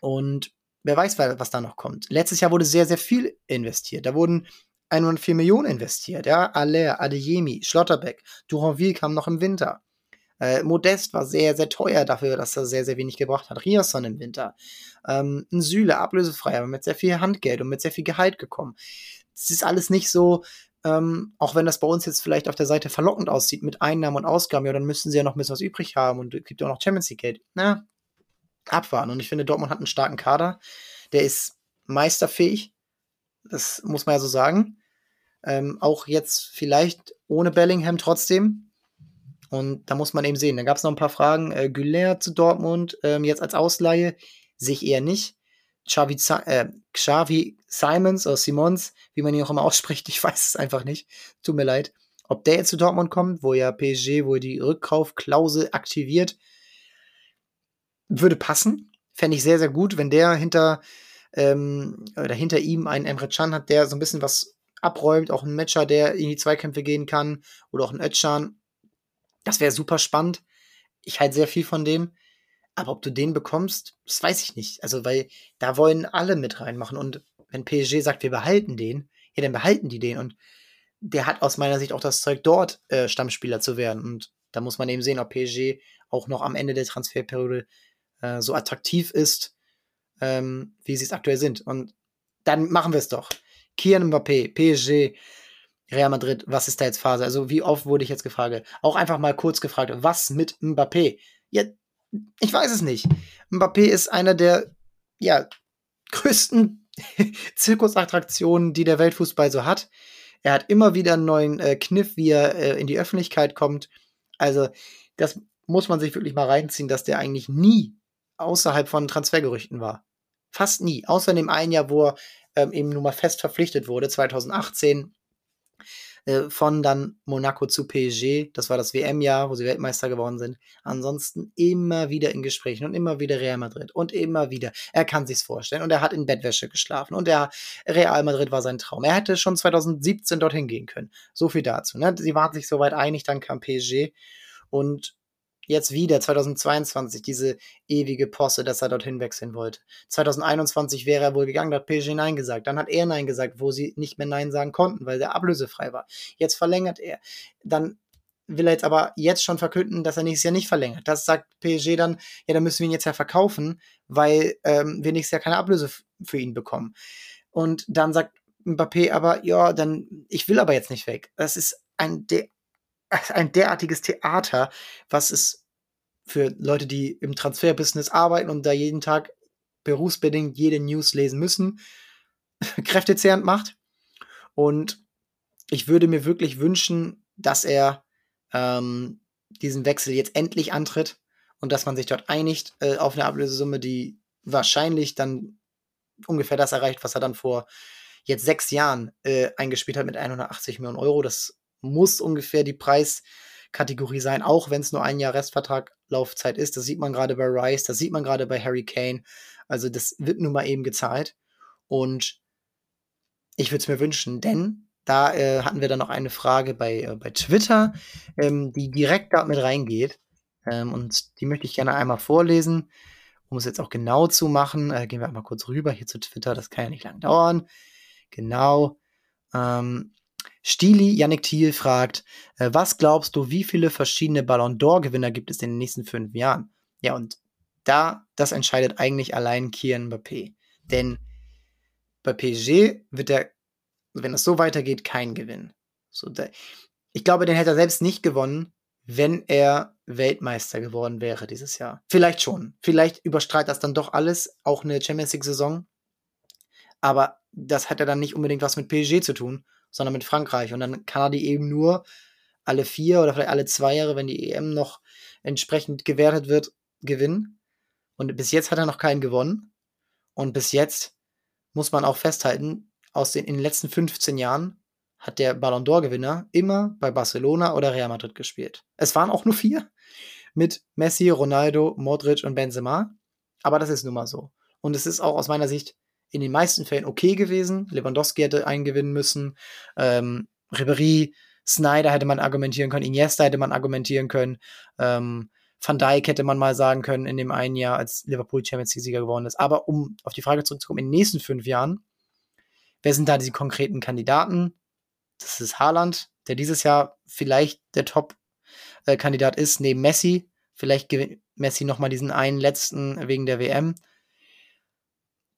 Und wer weiß, was da noch kommt. Letztes Jahr wurde sehr, sehr viel investiert. Da wurden 104 Millionen investiert. Ja, Aller, Adeyemi, Schlotterbeck, Duranville kam noch im Winter. Äh, Modest war sehr, sehr teuer dafür, dass er sehr, sehr wenig gebracht hat. Riasson im Winter. Ähm, ein Süle, ablösefrei, aber mit sehr viel Handgeld und mit sehr viel Gehalt gekommen. Das ist alles nicht so, ähm, auch wenn das bei uns jetzt vielleicht auf der Seite verlockend aussieht mit Einnahmen und Ausgaben, ja, dann müssten sie ja noch ein bisschen was übrig haben und es gibt auch noch Champions League Geld. Na, abwarten. Und ich finde, Dortmund hat einen starken Kader. Der ist meisterfähig. Das muss man ja so sagen. Ähm, auch jetzt vielleicht ohne Bellingham trotzdem. Und da muss man eben sehen. Dann gab es noch ein paar Fragen. Äh, Güler zu Dortmund, ähm, jetzt als Ausleihe, sehe ich eher nicht. Xavi, äh, Xavi Simons oder Simons, wie man ihn auch immer ausspricht, ich weiß es einfach nicht. Tut mir leid. Ob der jetzt zu Dortmund kommt, wo ja PSG, wo die Rückkaufklausel aktiviert, würde passen. Fände ich sehr, sehr gut, wenn der hinter, ähm, oder hinter ihm einen Emre Can hat, der so ein bisschen was abräumt, auch ein Matcher, der in die Zweikämpfe gehen kann, oder auch ein Özcan. Das wäre super spannend. Ich halte sehr viel von dem. Aber ob du den bekommst, das weiß ich nicht. Also, weil da wollen alle mit reinmachen. Und wenn PSG sagt, wir behalten den, ja, dann behalten die den. Und der hat aus meiner Sicht auch das Zeug, dort äh, Stammspieler zu werden. Und da muss man eben sehen, ob PSG auch noch am Ende der Transferperiode äh, so attraktiv ist, ähm, wie sie es aktuell sind. Und dann machen wir es doch. Kian Mbappé, PSG, Real Madrid, was ist da jetzt Phase? Also wie oft wurde ich jetzt gefragt? Auch einfach mal kurz gefragt, was mit Mbappé? Ja, ich weiß es nicht. Mbappé ist einer der ja, größten Zirkusattraktionen, die der Weltfußball so hat. Er hat immer wieder einen neuen äh, Kniff, wie er äh, in die Öffentlichkeit kommt. Also, das muss man sich wirklich mal reinziehen, dass der eigentlich nie außerhalb von Transfergerüchten war. Fast nie. Außer in dem einen Jahr, wo er ähm, eben nun mal fest verpflichtet wurde, 2018 äh, von dann Monaco zu PSG. Das war das WM-Jahr, wo sie Weltmeister geworden sind. Ansonsten immer wieder in Gesprächen und immer wieder Real Madrid und immer wieder. Er kann sich's vorstellen und er hat in Bettwäsche geschlafen und der Real Madrid war sein Traum. Er hätte schon 2017 dorthin gehen können. So viel dazu. Ne? Sie waren sich soweit einig, dann kam PSG und jetzt wieder 2022 diese ewige Posse, dass er dorthin wechseln wollte. 2021 wäre er wohl gegangen, da hat PSG Nein gesagt. Dann hat er Nein gesagt, wo sie nicht mehr Nein sagen konnten, weil der ablösefrei war. Jetzt verlängert er. Dann will er jetzt aber jetzt schon verkünden, dass er nächstes Jahr nicht verlängert. Das sagt PSG dann, ja, dann müssen wir ihn jetzt ja verkaufen, weil ähm, wir nächstes Jahr keine Ablöse für ihn bekommen. Und dann sagt Mbappé aber, ja, dann, ich will aber jetzt nicht weg. Das ist ein, der ein derartiges Theater, was es für Leute, die im Transferbusiness arbeiten und da jeden Tag berufsbedingt jede News lesen müssen, kräftezehrend macht. Und ich würde mir wirklich wünschen, dass er ähm, diesen Wechsel jetzt endlich antritt und dass man sich dort einigt äh, auf eine Ablösesumme, die wahrscheinlich dann ungefähr das erreicht, was er dann vor jetzt sechs Jahren äh, eingespielt hat mit 180 Millionen Euro. Das muss ungefähr die Preiskategorie sein, auch wenn es nur ein Jahr Restvertrag Laufzeit ist. Das sieht man gerade bei Rice, das sieht man gerade bei Harry Kane. Also das wird nun mal eben gezahlt. Und ich würde es mir wünschen, denn da äh, hatten wir dann noch eine Frage bei, äh, bei Twitter, ähm, die direkt da mit reingeht. Ähm, und die möchte ich gerne einmal vorlesen, um es jetzt auch genau zu machen. Äh, gehen wir einmal kurz rüber hier zu Twitter, das kann ja nicht lang dauern. Genau. Ähm, Stili Yannick Thiel fragt, äh, was glaubst du, wie viele verschiedene Ballon d'Or-Gewinner gibt es in den nächsten fünf Jahren? Ja, und da, das entscheidet eigentlich allein Kian Mbappé. Denn bei PSG wird er, wenn es so weitergeht, kein Gewinn. So, da, ich glaube, den hätte er selbst nicht gewonnen, wenn er Weltmeister geworden wäre dieses Jahr. Vielleicht schon. Vielleicht überstrahlt das dann doch alles, auch eine Champions League-Saison. Aber das hat ja dann nicht unbedingt was mit PSG zu tun, sondern mit Frankreich. Und dann kann er die eben nur alle vier oder vielleicht alle zwei Jahre, wenn die EM noch entsprechend gewertet wird, gewinnen. Und bis jetzt hat er noch keinen gewonnen. Und bis jetzt muss man auch festhalten, aus den, in den letzten 15 Jahren hat der Ballon d'Or-Gewinner immer bei Barcelona oder Real Madrid gespielt. Es waren auch nur vier mit Messi, Ronaldo, Modric und Benzema. Aber das ist nun mal so. Und es ist auch aus meiner Sicht in den meisten Fällen okay gewesen. Lewandowski hätte eingewinnen müssen. Ähm, Ribéry, Snyder hätte man argumentieren können. Iniesta hätte man argumentieren können. Ähm, Van Dijk hätte man mal sagen können in dem einen Jahr, als Liverpool Champions League-Sieger geworden ist. Aber um auf die Frage zurückzukommen, in den nächsten fünf Jahren, wer sind da die konkreten Kandidaten? Das ist Haaland, der dieses Jahr vielleicht der Top-Kandidat ist, neben Messi. Vielleicht gewinnt Messi nochmal diesen einen letzten wegen der WM.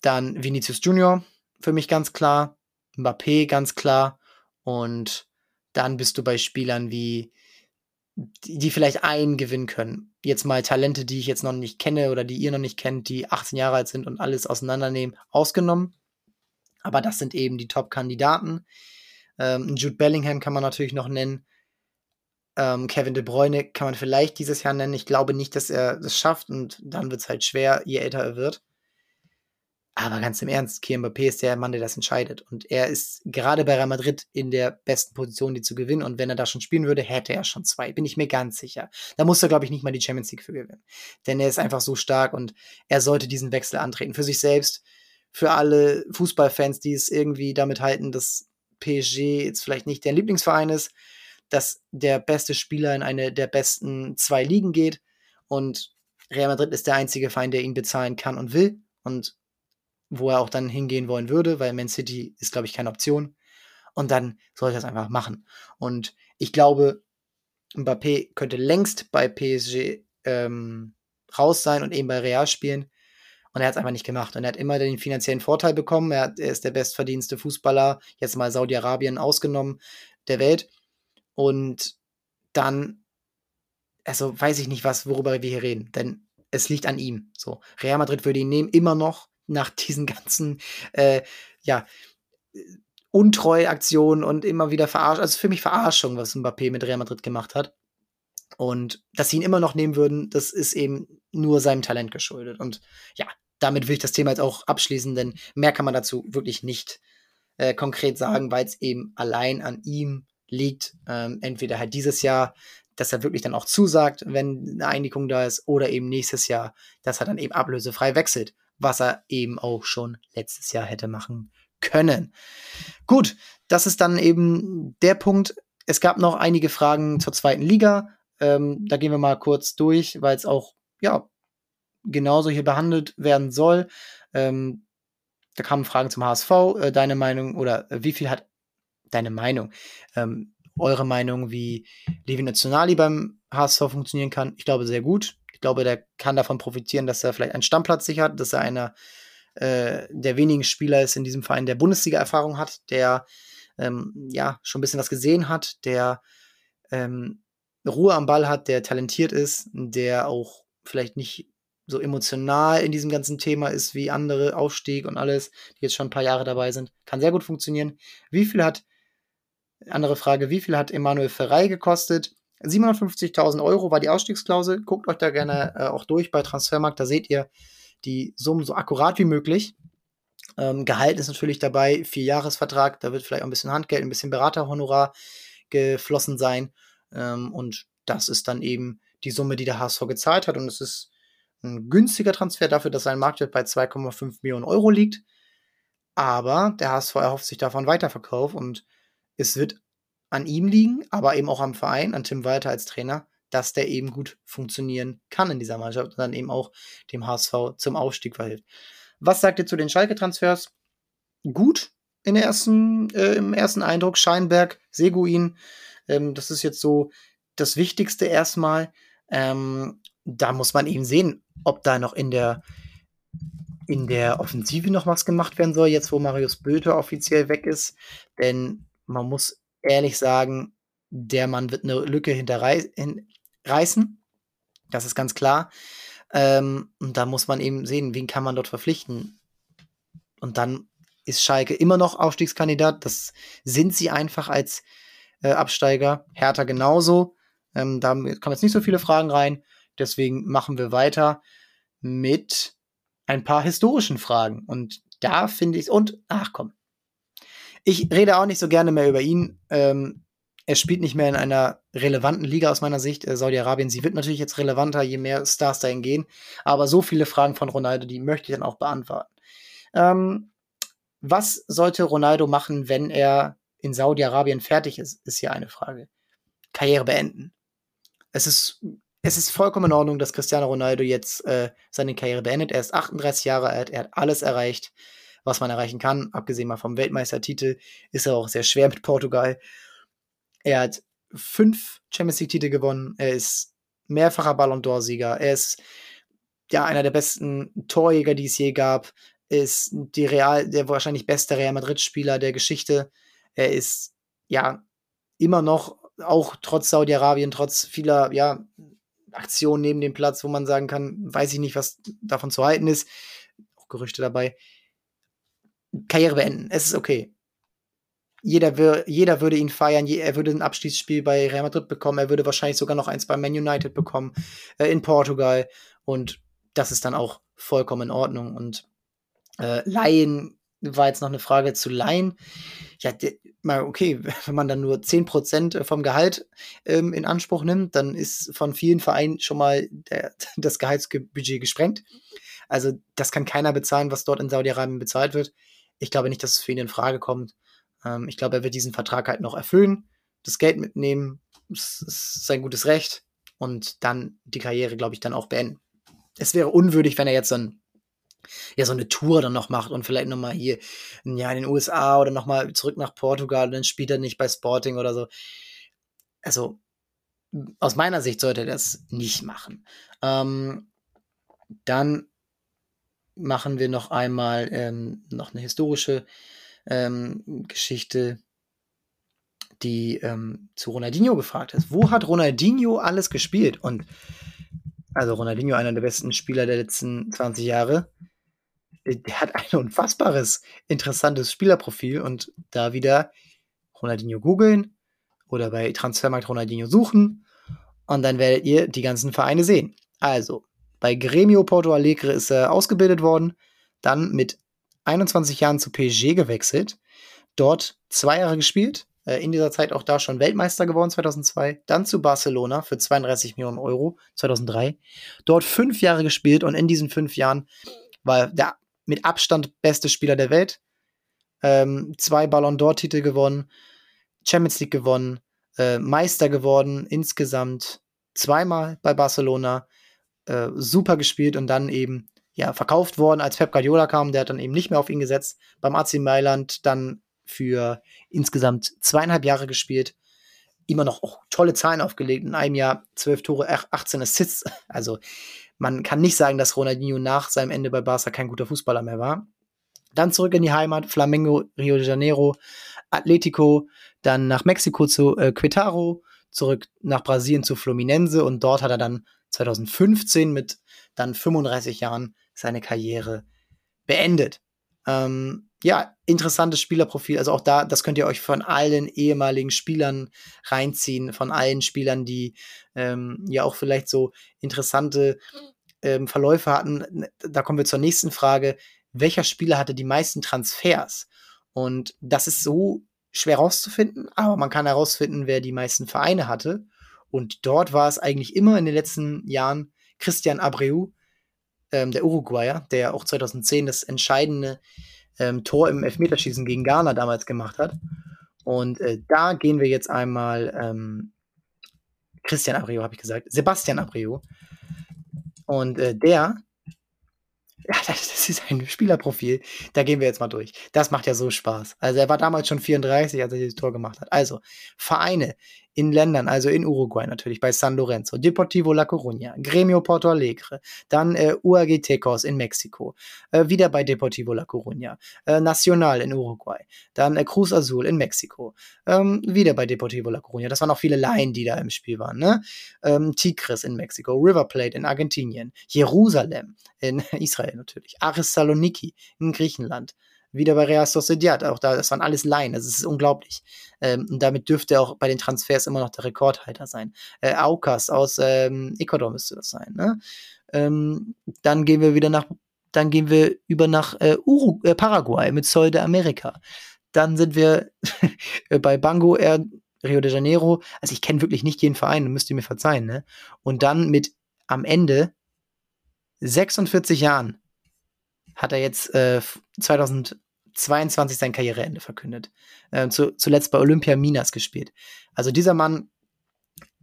Dann Vinicius Junior, für mich ganz klar. Mbappé, ganz klar. Und dann bist du bei Spielern wie, die, vielleicht einen gewinnen können. Jetzt mal Talente, die ich jetzt noch nicht kenne oder die ihr noch nicht kennt, die 18 Jahre alt sind und alles auseinandernehmen, ausgenommen. Aber das sind eben die Top-Kandidaten. Ähm, Jude Bellingham kann man natürlich noch nennen. Ähm, Kevin De Bruyne kann man vielleicht dieses Jahr nennen. Ich glaube nicht, dass er das schafft und dann wird es halt schwer, je älter er wird. Aber ganz im Ernst, Kylian Mbappé ist der Mann, der das entscheidet. Und er ist gerade bei Real Madrid in der besten Position, die zu gewinnen. Und wenn er da schon spielen würde, hätte er schon zwei. Bin ich mir ganz sicher. Da muss er, glaube ich, nicht mal die Champions League für gewinnen. Denn er ist einfach so stark und er sollte diesen Wechsel antreten. Für sich selbst, für alle Fußballfans, die es irgendwie damit halten, dass PSG jetzt vielleicht nicht der Lieblingsverein ist, dass der beste Spieler in eine der besten zwei Ligen geht. Und Real Madrid ist der einzige Verein, der ihn bezahlen kann und will. Und wo er auch dann hingehen wollen würde, weil Man City ist, glaube ich, keine Option. Und dann soll er das einfach machen. Und ich glaube, Mbappé könnte längst bei PSG ähm, raus sein und eben bei Real spielen. Und er hat es einfach nicht gemacht. Und er hat immer den finanziellen Vorteil bekommen. Er, hat, er ist der bestverdienste Fußballer, jetzt mal Saudi-Arabien ausgenommen, der Welt. Und dann, also weiß ich nicht, was, worüber wir hier reden. Denn es liegt an ihm. So, Real Madrid würde ihn nehmen, immer noch nach diesen ganzen, äh, ja, Untreu-Aktionen und immer wieder Verarschung, also für mich Verarschung, was Mbappé mit Real Madrid gemacht hat. Und dass sie ihn immer noch nehmen würden, das ist eben nur seinem Talent geschuldet. Und ja, damit will ich das Thema jetzt auch abschließen, denn mehr kann man dazu wirklich nicht äh, konkret sagen, weil es eben allein an ihm liegt. Ähm, entweder halt dieses Jahr, dass er wirklich dann auch zusagt, wenn eine Einigung da ist, oder eben nächstes Jahr, dass er dann eben ablösefrei wechselt was er eben auch schon letztes Jahr hätte machen können. Gut, das ist dann eben der Punkt. Es gab noch einige Fragen zur zweiten Liga. Ähm, da gehen wir mal kurz durch, weil es auch ja genauso hier behandelt werden soll. Ähm, da kamen Fragen zum HSV. Äh, deine Meinung oder äh, wie viel hat deine Meinung? Ähm, eure Meinung, wie Levi Nationali beim HSV funktionieren kann? Ich glaube sehr gut glaube, der kann davon profitieren, dass er vielleicht einen Stammplatz sichert, dass er einer äh, der wenigen Spieler ist in diesem Verein, der Bundesliga-Erfahrung hat, der ähm, ja schon ein bisschen was gesehen hat, der ähm, Ruhe am Ball hat, der talentiert ist, der auch vielleicht nicht so emotional in diesem ganzen Thema ist wie andere, Aufstieg und alles, die jetzt schon ein paar Jahre dabei sind. Kann sehr gut funktionieren. Wie viel hat, andere Frage, wie viel hat Emanuel Ferrei gekostet? 750.000 Euro war die Ausstiegsklausel. Guckt euch da gerne äh, auch durch bei Transfermarkt. Da seht ihr die Summen so akkurat wie möglich. Ähm, Gehalt ist natürlich dabei, vier Jahresvertrag. Da wird vielleicht auch ein bisschen Handgeld, ein bisschen Beraterhonorar geflossen sein. Ähm, und das ist dann eben die Summe, die der HSV gezahlt hat. Und es ist ein günstiger Transfer dafür, dass sein Marktwert bei 2,5 Millionen Euro liegt. Aber der HSV erhofft sich davon Weiterverkauf und es wird an ihm liegen, aber eben auch am Verein, an Tim Walter als Trainer, dass der eben gut funktionieren kann in dieser Mannschaft und dann eben auch dem HSV zum Aufstieg verhilft. Was sagt ihr zu den Schalke-Transfers? Gut in der ersten, äh, im ersten Eindruck. Scheinberg, Seguin, ähm, das ist jetzt so das Wichtigste erstmal. Ähm, da muss man eben sehen, ob da noch in der in der Offensive noch was gemacht werden soll, jetzt wo Marius Böte offiziell weg ist. Denn man muss ehrlich sagen, der Mann wird eine Lücke hinterreißen. Das ist ganz klar. Ähm, und da muss man eben sehen, wen kann man dort verpflichten. Und dann ist Schalke immer noch Aufstiegskandidat. Das sind sie einfach als äh, Absteiger. Hertha genauso. Ähm, da kommen jetzt nicht so viele Fragen rein. Deswegen machen wir weiter mit ein paar historischen Fragen. Und da finde ich es. Und, ach komm, ich rede auch nicht so gerne mehr über ihn. Ähm, er spielt nicht mehr in einer relevanten Liga aus meiner Sicht. Äh, Saudi-Arabien, sie wird natürlich jetzt relevanter, je mehr Stars dahin gehen. Aber so viele Fragen von Ronaldo, die möchte ich dann auch beantworten. Ähm, was sollte Ronaldo machen, wenn er in Saudi-Arabien fertig ist, ist hier eine Frage. Karriere beenden. Es ist es ist vollkommen in Ordnung, dass Cristiano Ronaldo jetzt äh, seine Karriere beendet. Er ist 38 Jahre alt, er hat alles erreicht, was man erreichen kann. Abgesehen mal vom Weltmeistertitel ist er auch sehr schwer mit Portugal. Er hat fünf Champions League-Titel gewonnen. Er ist mehrfacher Ballon d'Or-Sieger. Er ist ja einer der besten Torjäger, die es je gab. Er ist die Real, der wahrscheinlich beste Real Madrid-Spieler der Geschichte. Er ist ja immer noch, auch trotz Saudi-Arabien, trotz vieler ja, Aktion neben dem Platz, wo man sagen kann, weiß ich nicht, was davon zu halten ist. Auch Gerüchte dabei. Karriere beenden. Es ist okay. Jeder, jeder würde ihn feiern. Er würde ein Abschließspiel bei Real Madrid bekommen. Er würde wahrscheinlich sogar noch eins bei Man United bekommen. Äh, in Portugal. Und das ist dann auch vollkommen in Ordnung. Und äh, Laien war jetzt noch eine Frage zu Laien. Ja, mal okay, wenn man dann nur 10% vom Gehalt ähm, in Anspruch nimmt, dann ist von vielen Vereinen schon mal der, das Gehaltsbudget gesprengt. Also das kann keiner bezahlen, was dort in Saudi-Arabien bezahlt wird. Ich glaube nicht, dass es für ihn in Frage kommt. Ähm, ich glaube, er wird diesen Vertrag halt noch erfüllen, das Geld mitnehmen, das ist sein gutes Recht und dann die Karriere, glaube ich, dann auch beenden. Es wäre unwürdig, wenn er jetzt so ein ja, so eine Tour dann noch macht und vielleicht nochmal hier Jahr in den USA oder nochmal zurück nach Portugal und dann spielt er nicht bei Sporting oder so. Also, aus meiner Sicht sollte er das nicht machen. Ähm, dann machen wir noch einmal ähm, noch eine historische ähm, Geschichte, die ähm, zu Ronaldinho gefragt ist. Wo hat Ronaldinho alles gespielt? Und also Ronaldinho, einer der besten Spieler der letzten 20 Jahre, der hat ein unfassbares, interessantes Spielerprofil und da wieder Ronaldinho googeln oder bei Transfermarkt Ronaldinho suchen und dann werdet ihr die ganzen Vereine sehen. Also, bei Gremio Porto Alegre ist er ausgebildet worden, dann mit 21 Jahren zu PSG gewechselt, dort zwei Jahre gespielt, äh, in dieser Zeit auch da schon Weltmeister geworden 2002, dann zu Barcelona für 32 Millionen Euro 2003, dort fünf Jahre gespielt und in diesen fünf Jahren war der mit Abstand beste Spieler der Welt. Ähm, zwei Ballon d'Or-Titel gewonnen, Champions League gewonnen, äh, Meister geworden, insgesamt zweimal bei Barcelona, äh, super gespielt und dann eben ja verkauft worden, als Pep Guardiola kam, der hat dann eben nicht mehr auf ihn gesetzt, beim AC Mailand dann für insgesamt zweieinhalb Jahre gespielt, immer noch auch tolle Zahlen aufgelegt, in einem Jahr zwölf Tore, 18 Assists, also man kann nicht sagen, dass Ronaldinho nach seinem Ende bei Barca kein guter Fußballer mehr war. Dann zurück in die Heimat, Flamengo, Rio de Janeiro, Atletico, dann nach Mexiko zu äh, Quetaro, zurück nach Brasilien zu Fluminense und dort hat er dann 2015 mit dann 35 Jahren seine Karriere beendet. Ähm, ja, interessantes Spielerprofil. Also auch da, das könnt ihr euch von allen ehemaligen Spielern reinziehen, von allen Spielern, die ähm, ja auch vielleicht so interessante ähm, Verläufe hatten. Da kommen wir zur nächsten Frage. Welcher Spieler hatte die meisten Transfers? Und das ist so schwer herauszufinden, aber man kann herausfinden, wer die meisten Vereine hatte. Und dort war es eigentlich immer in den letzten Jahren Christian Abreu, ähm, der Uruguayer, der auch 2010 das entscheidende ähm, Tor im Elfmeterschießen gegen Ghana damals gemacht hat. Und äh, da gehen wir jetzt einmal ähm, Christian Abreu, habe ich gesagt, Sebastian Abreu. Und äh, der, ja, das ist ein Spielerprofil. Da gehen wir jetzt mal durch. Das macht ja so Spaß. Also er war damals schon 34, als er dieses Tor gemacht hat. Also Vereine in Ländern, also in Uruguay natürlich, bei San Lorenzo, Deportivo La Coruña, Gremio Porto Alegre, dann äh, UAG Tecos in Mexiko, äh, wieder bei Deportivo La Coruña, äh, Nacional in Uruguay, dann äh, Cruz Azul in Mexiko, ähm, wieder bei Deportivo La Coruña. Das waren auch viele Laien, die da im Spiel waren. Ne? Ähm, Tigres in Mexiko, River Plate in Argentinien, Jerusalem in Israel natürlich, Aris Saloniki in Griechenland, wieder bei Real Sociedad, auch da, das waren alles Laien, das ist unglaublich. Ähm, und damit dürfte er auch bei den Transfers immer noch der Rekordhalter sein. Äh, Aucas aus ähm, Ecuador müsste das sein, ne? Ähm, dann gehen wir wieder nach, dann gehen wir über nach äh, Uru äh, Paraguay mit Sol de America. Dann sind wir bei Bango Air Rio de Janeiro. Also ich kenne wirklich nicht jeden Verein, müsst ihr mir verzeihen, ne? Und dann mit am Ende 46 Jahren hat er jetzt äh, 2000 22 sein Karriereende verkündet. Äh, zu, zuletzt bei Olympia Minas gespielt. Also dieser Mann,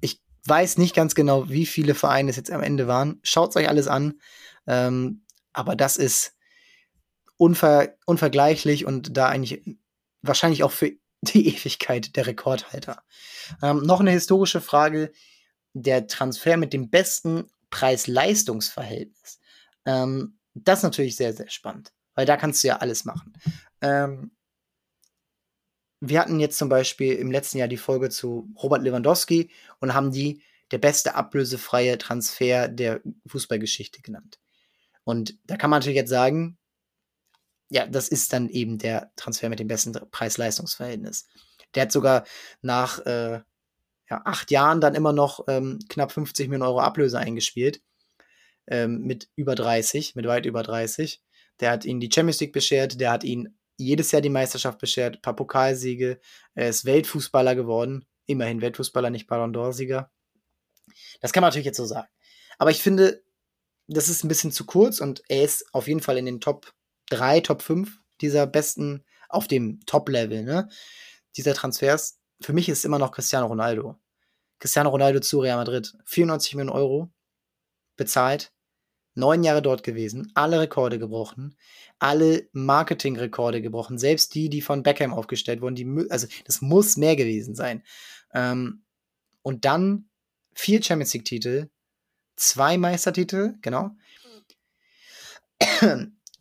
ich weiß nicht ganz genau, wie viele Vereine es jetzt am Ende waren. Schaut euch alles an. Ähm, aber das ist unver unvergleichlich und da eigentlich wahrscheinlich auch für die Ewigkeit der Rekordhalter. Ähm, noch eine historische Frage. Der Transfer mit dem besten Preis-Leistungs-Verhältnis. Ähm, das ist natürlich sehr, sehr spannend, weil da kannst du ja alles machen. Ähm, wir hatten jetzt zum Beispiel im letzten Jahr die Folge zu Robert Lewandowski und haben die der beste ablösefreie Transfer der Fußballgeschichte genannt. Und da kann man natürlich jetzt sagen, ja, das ist dann eben der Transfer mit dem besten Preis-Leistungs-Verhältnis. Der hat sogar nach äh, ja, acht Jahren dann immer noch ähm, knapp 50 Millionen Euro Ablöse eingespielt. Ähm, mit über 30, mit weit über 30. Der hat ihnen die Champions League beschert, der hat ihnen jedes Jahr die Meisterschaft beschert, ein paar Pokalsiege, er ist Weltfußballer geworden. Immerhin Weltfußballer, nicht Ballon d'Or-Sieger. Das kann man natürlich jetzt so sagen. Aber ich finde, das ist ein bisschen zu kurz und er ist auf jeden Fall in den Top 3, Top 5 dieser besten, auf dem Top-Level, ne? Dieser Transfers. Für mich ist immer noch Cristiano Ronaldo. Cristiano Ronaldo zu Real Madrid. 94 Millionen Euro bezahlt. Neun Jahre dort gewesen, alle Rekorde gebrochen, alle Marketingrekorde gebrochen, selbst die, die von Beckham aufgestellt wurden, die, also das muss mehr gewesen sein. Ähm, und dann vier Champions League-Titel, zwei Meistertitel, genau.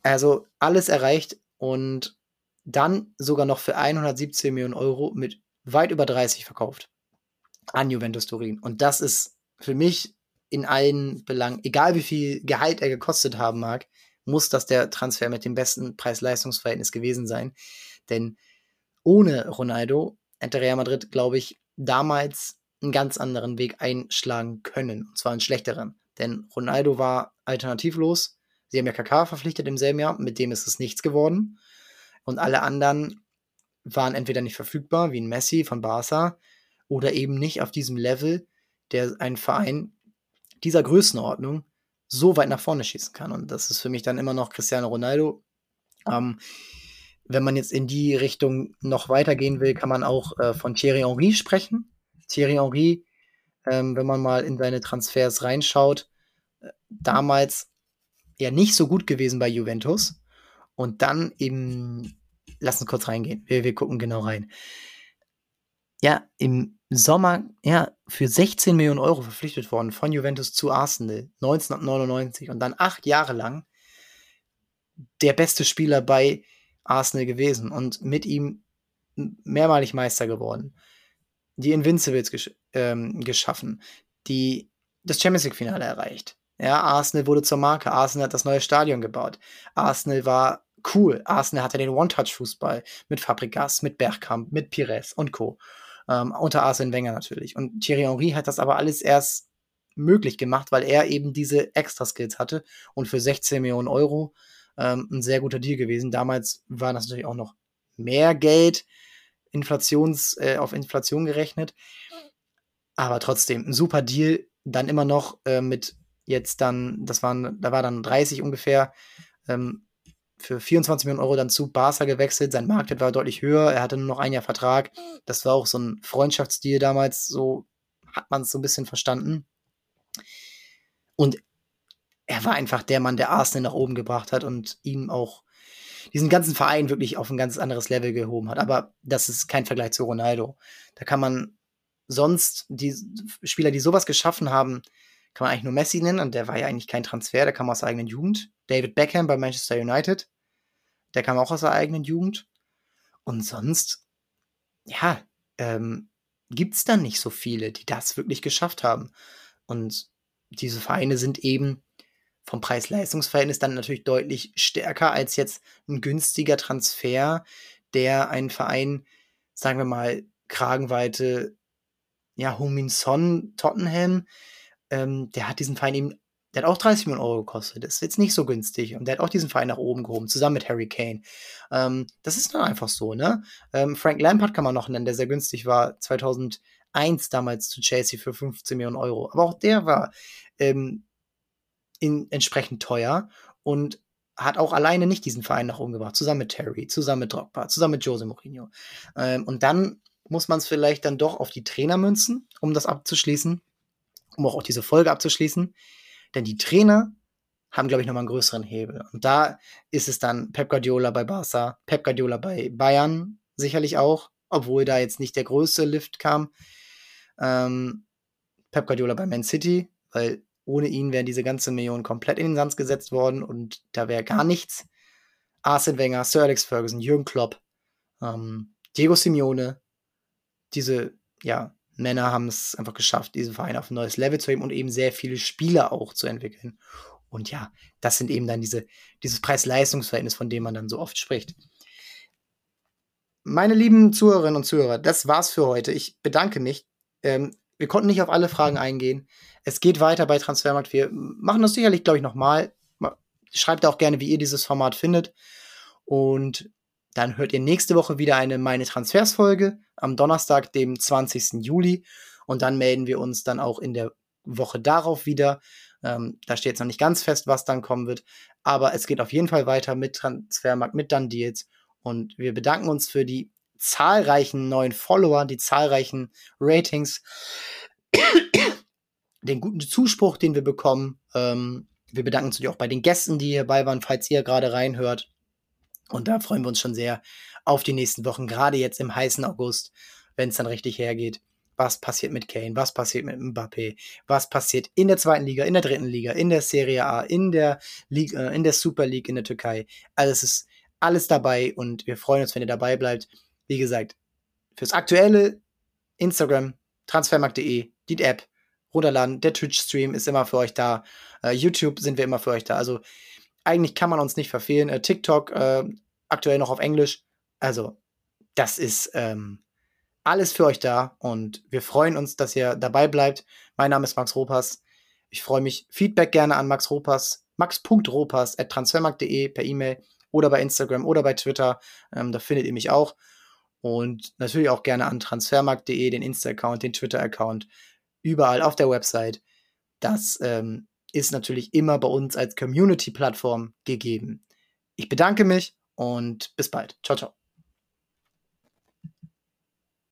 Also alles erreicht und dann sogar noch für 117 Millionen Euro mit weit über 30 verkauft an Juventus Turin. Und das ist für mich in allen Belangen, egal wie viel Gehalt er gekostet haben mag, muss das der Transfer mit dem besten Preis-Leistungs-Verhältnis gewesen sein. Denn ohne Ronaldo hätte Real Madrid, glaube ich, damals einen ganz anderen Weg einschlagen können. Und zwar einen schlechteren. Denn Ronaldo war alternativlos. Sie haben ja KK verpflichtet im selben Jahr, mit dem ist es nichts geworden. Und alle anderen waren entweder nicht verfügbar, wie ein Messi von Barca, oder eben nicht auf diesem Level, der ein Verein dieser Größenordnung so weit nach vorne schießen kann. Und das ist für mich dann immer noch Cristiano Ronaldo. Ähm, wenn man jetzt in die Richtung noch weitergehen will, kann man auch äh, von Thierry Henry sprechen. Thierry Henry, ähm, wenn man mal in seine Transfers reinschaut, äh, damals ja nicht so gut gewesen bei Juventus. Und dann eben, lass uns kurz reingehen. Wir, wir gucken genau rein. Ja, im Sommer, ja, für 16 Millionen Euro verpflichtet worden von Juventus zu Arsenal 1999 und dann acht Jahre lang der beste Spieler bei Arsenal gewesen und mit ihm mehrmalig Meister geworden die Invincibles gesch ähm, geschaffen, die das Champions League-Finale erreicht. Ja, Arsenal wurde zur Marke. Arsenal hat das neue Stadion gebaut. Arsenal war cool. Arsenal hatte den One-Touch-Fußball mit Fabregas, mit Bergkamp, mit Pires und Co. Ähm, unter Arsene Wenger natürlich. Und Thierry Henry hat das aber alles erst möglich gemacht, weil er eben diese Extra-Skills hatte und für 16 Millionen Euro ähm, ein sehr guter Deal gewesen. Damals war das natürlich auch noch mehr Geld, Inflations, äh, auf Inflation gerechnet. Aber trotzdem, ein super Deal. Dann immer noch äh, mit jetzt dann, das waren, da war dann 30 ungefähr, ähm, für 24 Millionen Euro dann zu Barca gewechselt. Sein Marktwert war deutlich höher. Er hatte nur noch ein Jahr Vertrag. Das war auch so ein Freundschaftsdeal damals. So hat man es so ein bisschen verstanden. Und er war einfach der Mann, der Arsenal nach oben gebracht hat und ihm auch diesen ganzen Verein wirklich auf ein ganz anderes Level gehoben hat. Aber das ist kein Vergleich zu Ronaldo. Da kann man sonst die Spieler, die sowas geschaffen haben, kann man eigentlich nur Messi nennen und der war ja eigentlich kein Transfer, der kam aus der eigenen Jugend. David Beckham bei Manchester United, der kam auch aus der eigenen Jugend. Und sonst, ja, ähm, gibt es dann nicht so viele, die das wirklich geschafft haben. Und diese Vereine sind eben vom Preis-Leistungs-Verhältnis dann natürlich deutlich stärker als jetzt ein günstiger Transfer, der einen Verein, sagen wir mal, Kragenweite, ja, Humin Son, Tottenham, ähm, der hat diesen Verein eben, der hat auch 30 Millionen Euro gekostet. Das ist jetzt nicht so günstig. Und der hat auch diesen Verein nach oben gehoben, zusammen mit Harry Kane. Ähm, das ist dann einfach so, ne? Ähm, Frank Lampard kann man noch nennen, der sehr günstig war, 2001 damals zu Chelsea für 15 Millionen Euro. Aber auch der war ähm, in, entsprechend teuer und hat auch alleine nicht diesen Verein nach oben gebracht, zusammen mit Terry, zusammen mit Drogba, zusammen mit Jose Mourinho. Ähm, und dann muss man es vielleicht dann doch auf die Trainer münzen, um das abzuschließen. Um auch diese Folge abzuschließen. Denn die Trainer haben, glaube ich, nochmal einen größeren Hebel. Und da ist es dann Pep Guardiola bei Barca, Pep Guardiola bei Bayern sicherlich auch, obwohl da jetzt nicht der größte Lift kam. Ähm, Pep Guardiola bei Man City, weil ohne ihn wären diese ganzen Millionen komplett in den Sand gesetzt worden und da wäre gar nichts. Arsene Wenger, Sir Alex Ferguson, Jürgen Klopp, ähm, Diego Simeone, diese ja, Männer haben es einfach geschafft, diesen Verein auf ein neues Level zu heben und eben sehr viele Spieler auch zu entwickeln. Und ja, das sind eben dann diese, dieses Preis-Leistungs-Verhältnis, von dem man dann so oft spricht. Meine lieben Zuhörerinnen und Zuhörer, das war's für heute. Ich bedanke mich. Ähm, wir konnten nicht auf alle Fragen eingehen. Es geht weiter bei Transfermarkt. Wir machen das sicherlich, glaube ich, nochmal. Schreibt auch gerne, wie ihr dieses Format findet. Und dann hört ihr nächste Woche wieder eine Meine Transfers-Folge am Donnerstag, dem 20. Juli. Und dann melden wir uns dann auch in der Woche darauf wieder. Ähm, da steht jetzt noch nicht ganz fest, was dann kommen wird. Aber es geht auf jeden Fall weiter mit Transfermarkt, mit dann Deals. Und wir bedanken uns für die zahlreichen neuen Follower, die zahlreichen Ratings, den guten Zuspruch, den wir bekommen. Ähm, wir bedanken uns natürlich auch bei den Gästen, die hierbei waren, falls ihr gerade reinhört. Und da freuen wir uns schon sehr auf die nächsten Wochen, gerade jetzt im heißen August, wenn es dann richtig hergeht. Was passiert mit Kane? Was passiert mit Mbappé? Was passiert in der zweiten Liga, in der dritten Liga, in der Serie A, in der Liga, äh, in der Super League in der Türkei? Also es ist alles dabei und wir freuen uns, wenn ihr dabei bleibt. Wie gesagt, fürs aktuelle Instagram, transfermarkt.de, die App, runterladen. Der Twitch-Stream ist immer für euch da. Uh, YouTube sind wir immer für euch da. Also eigentlich kann man uns nicht verfehlen. Uh, TikTok uh, aktuell noch auf Englisch. Also das ist ähm, alles für euch da und wir freuen uns, dass ihr dabei bleibt. Mein Name ist Max Ropas. Ich freue mich. Feedback gerne an Max Ropas, max.ropas at transfermarkt.de per E-Mail oder bei Instagram oder bei Twitter. Ähm, da findet ihr mich auch. Und natürlich auch gerne an transfermarkt.de, den Insta-Account, den Twitter-Account, überall auf der Website. Das ähm, ist natürlich immer bei uns als Community-Plattform gegeben. Ich bedanke mich und bis bald. Ciao, ciao.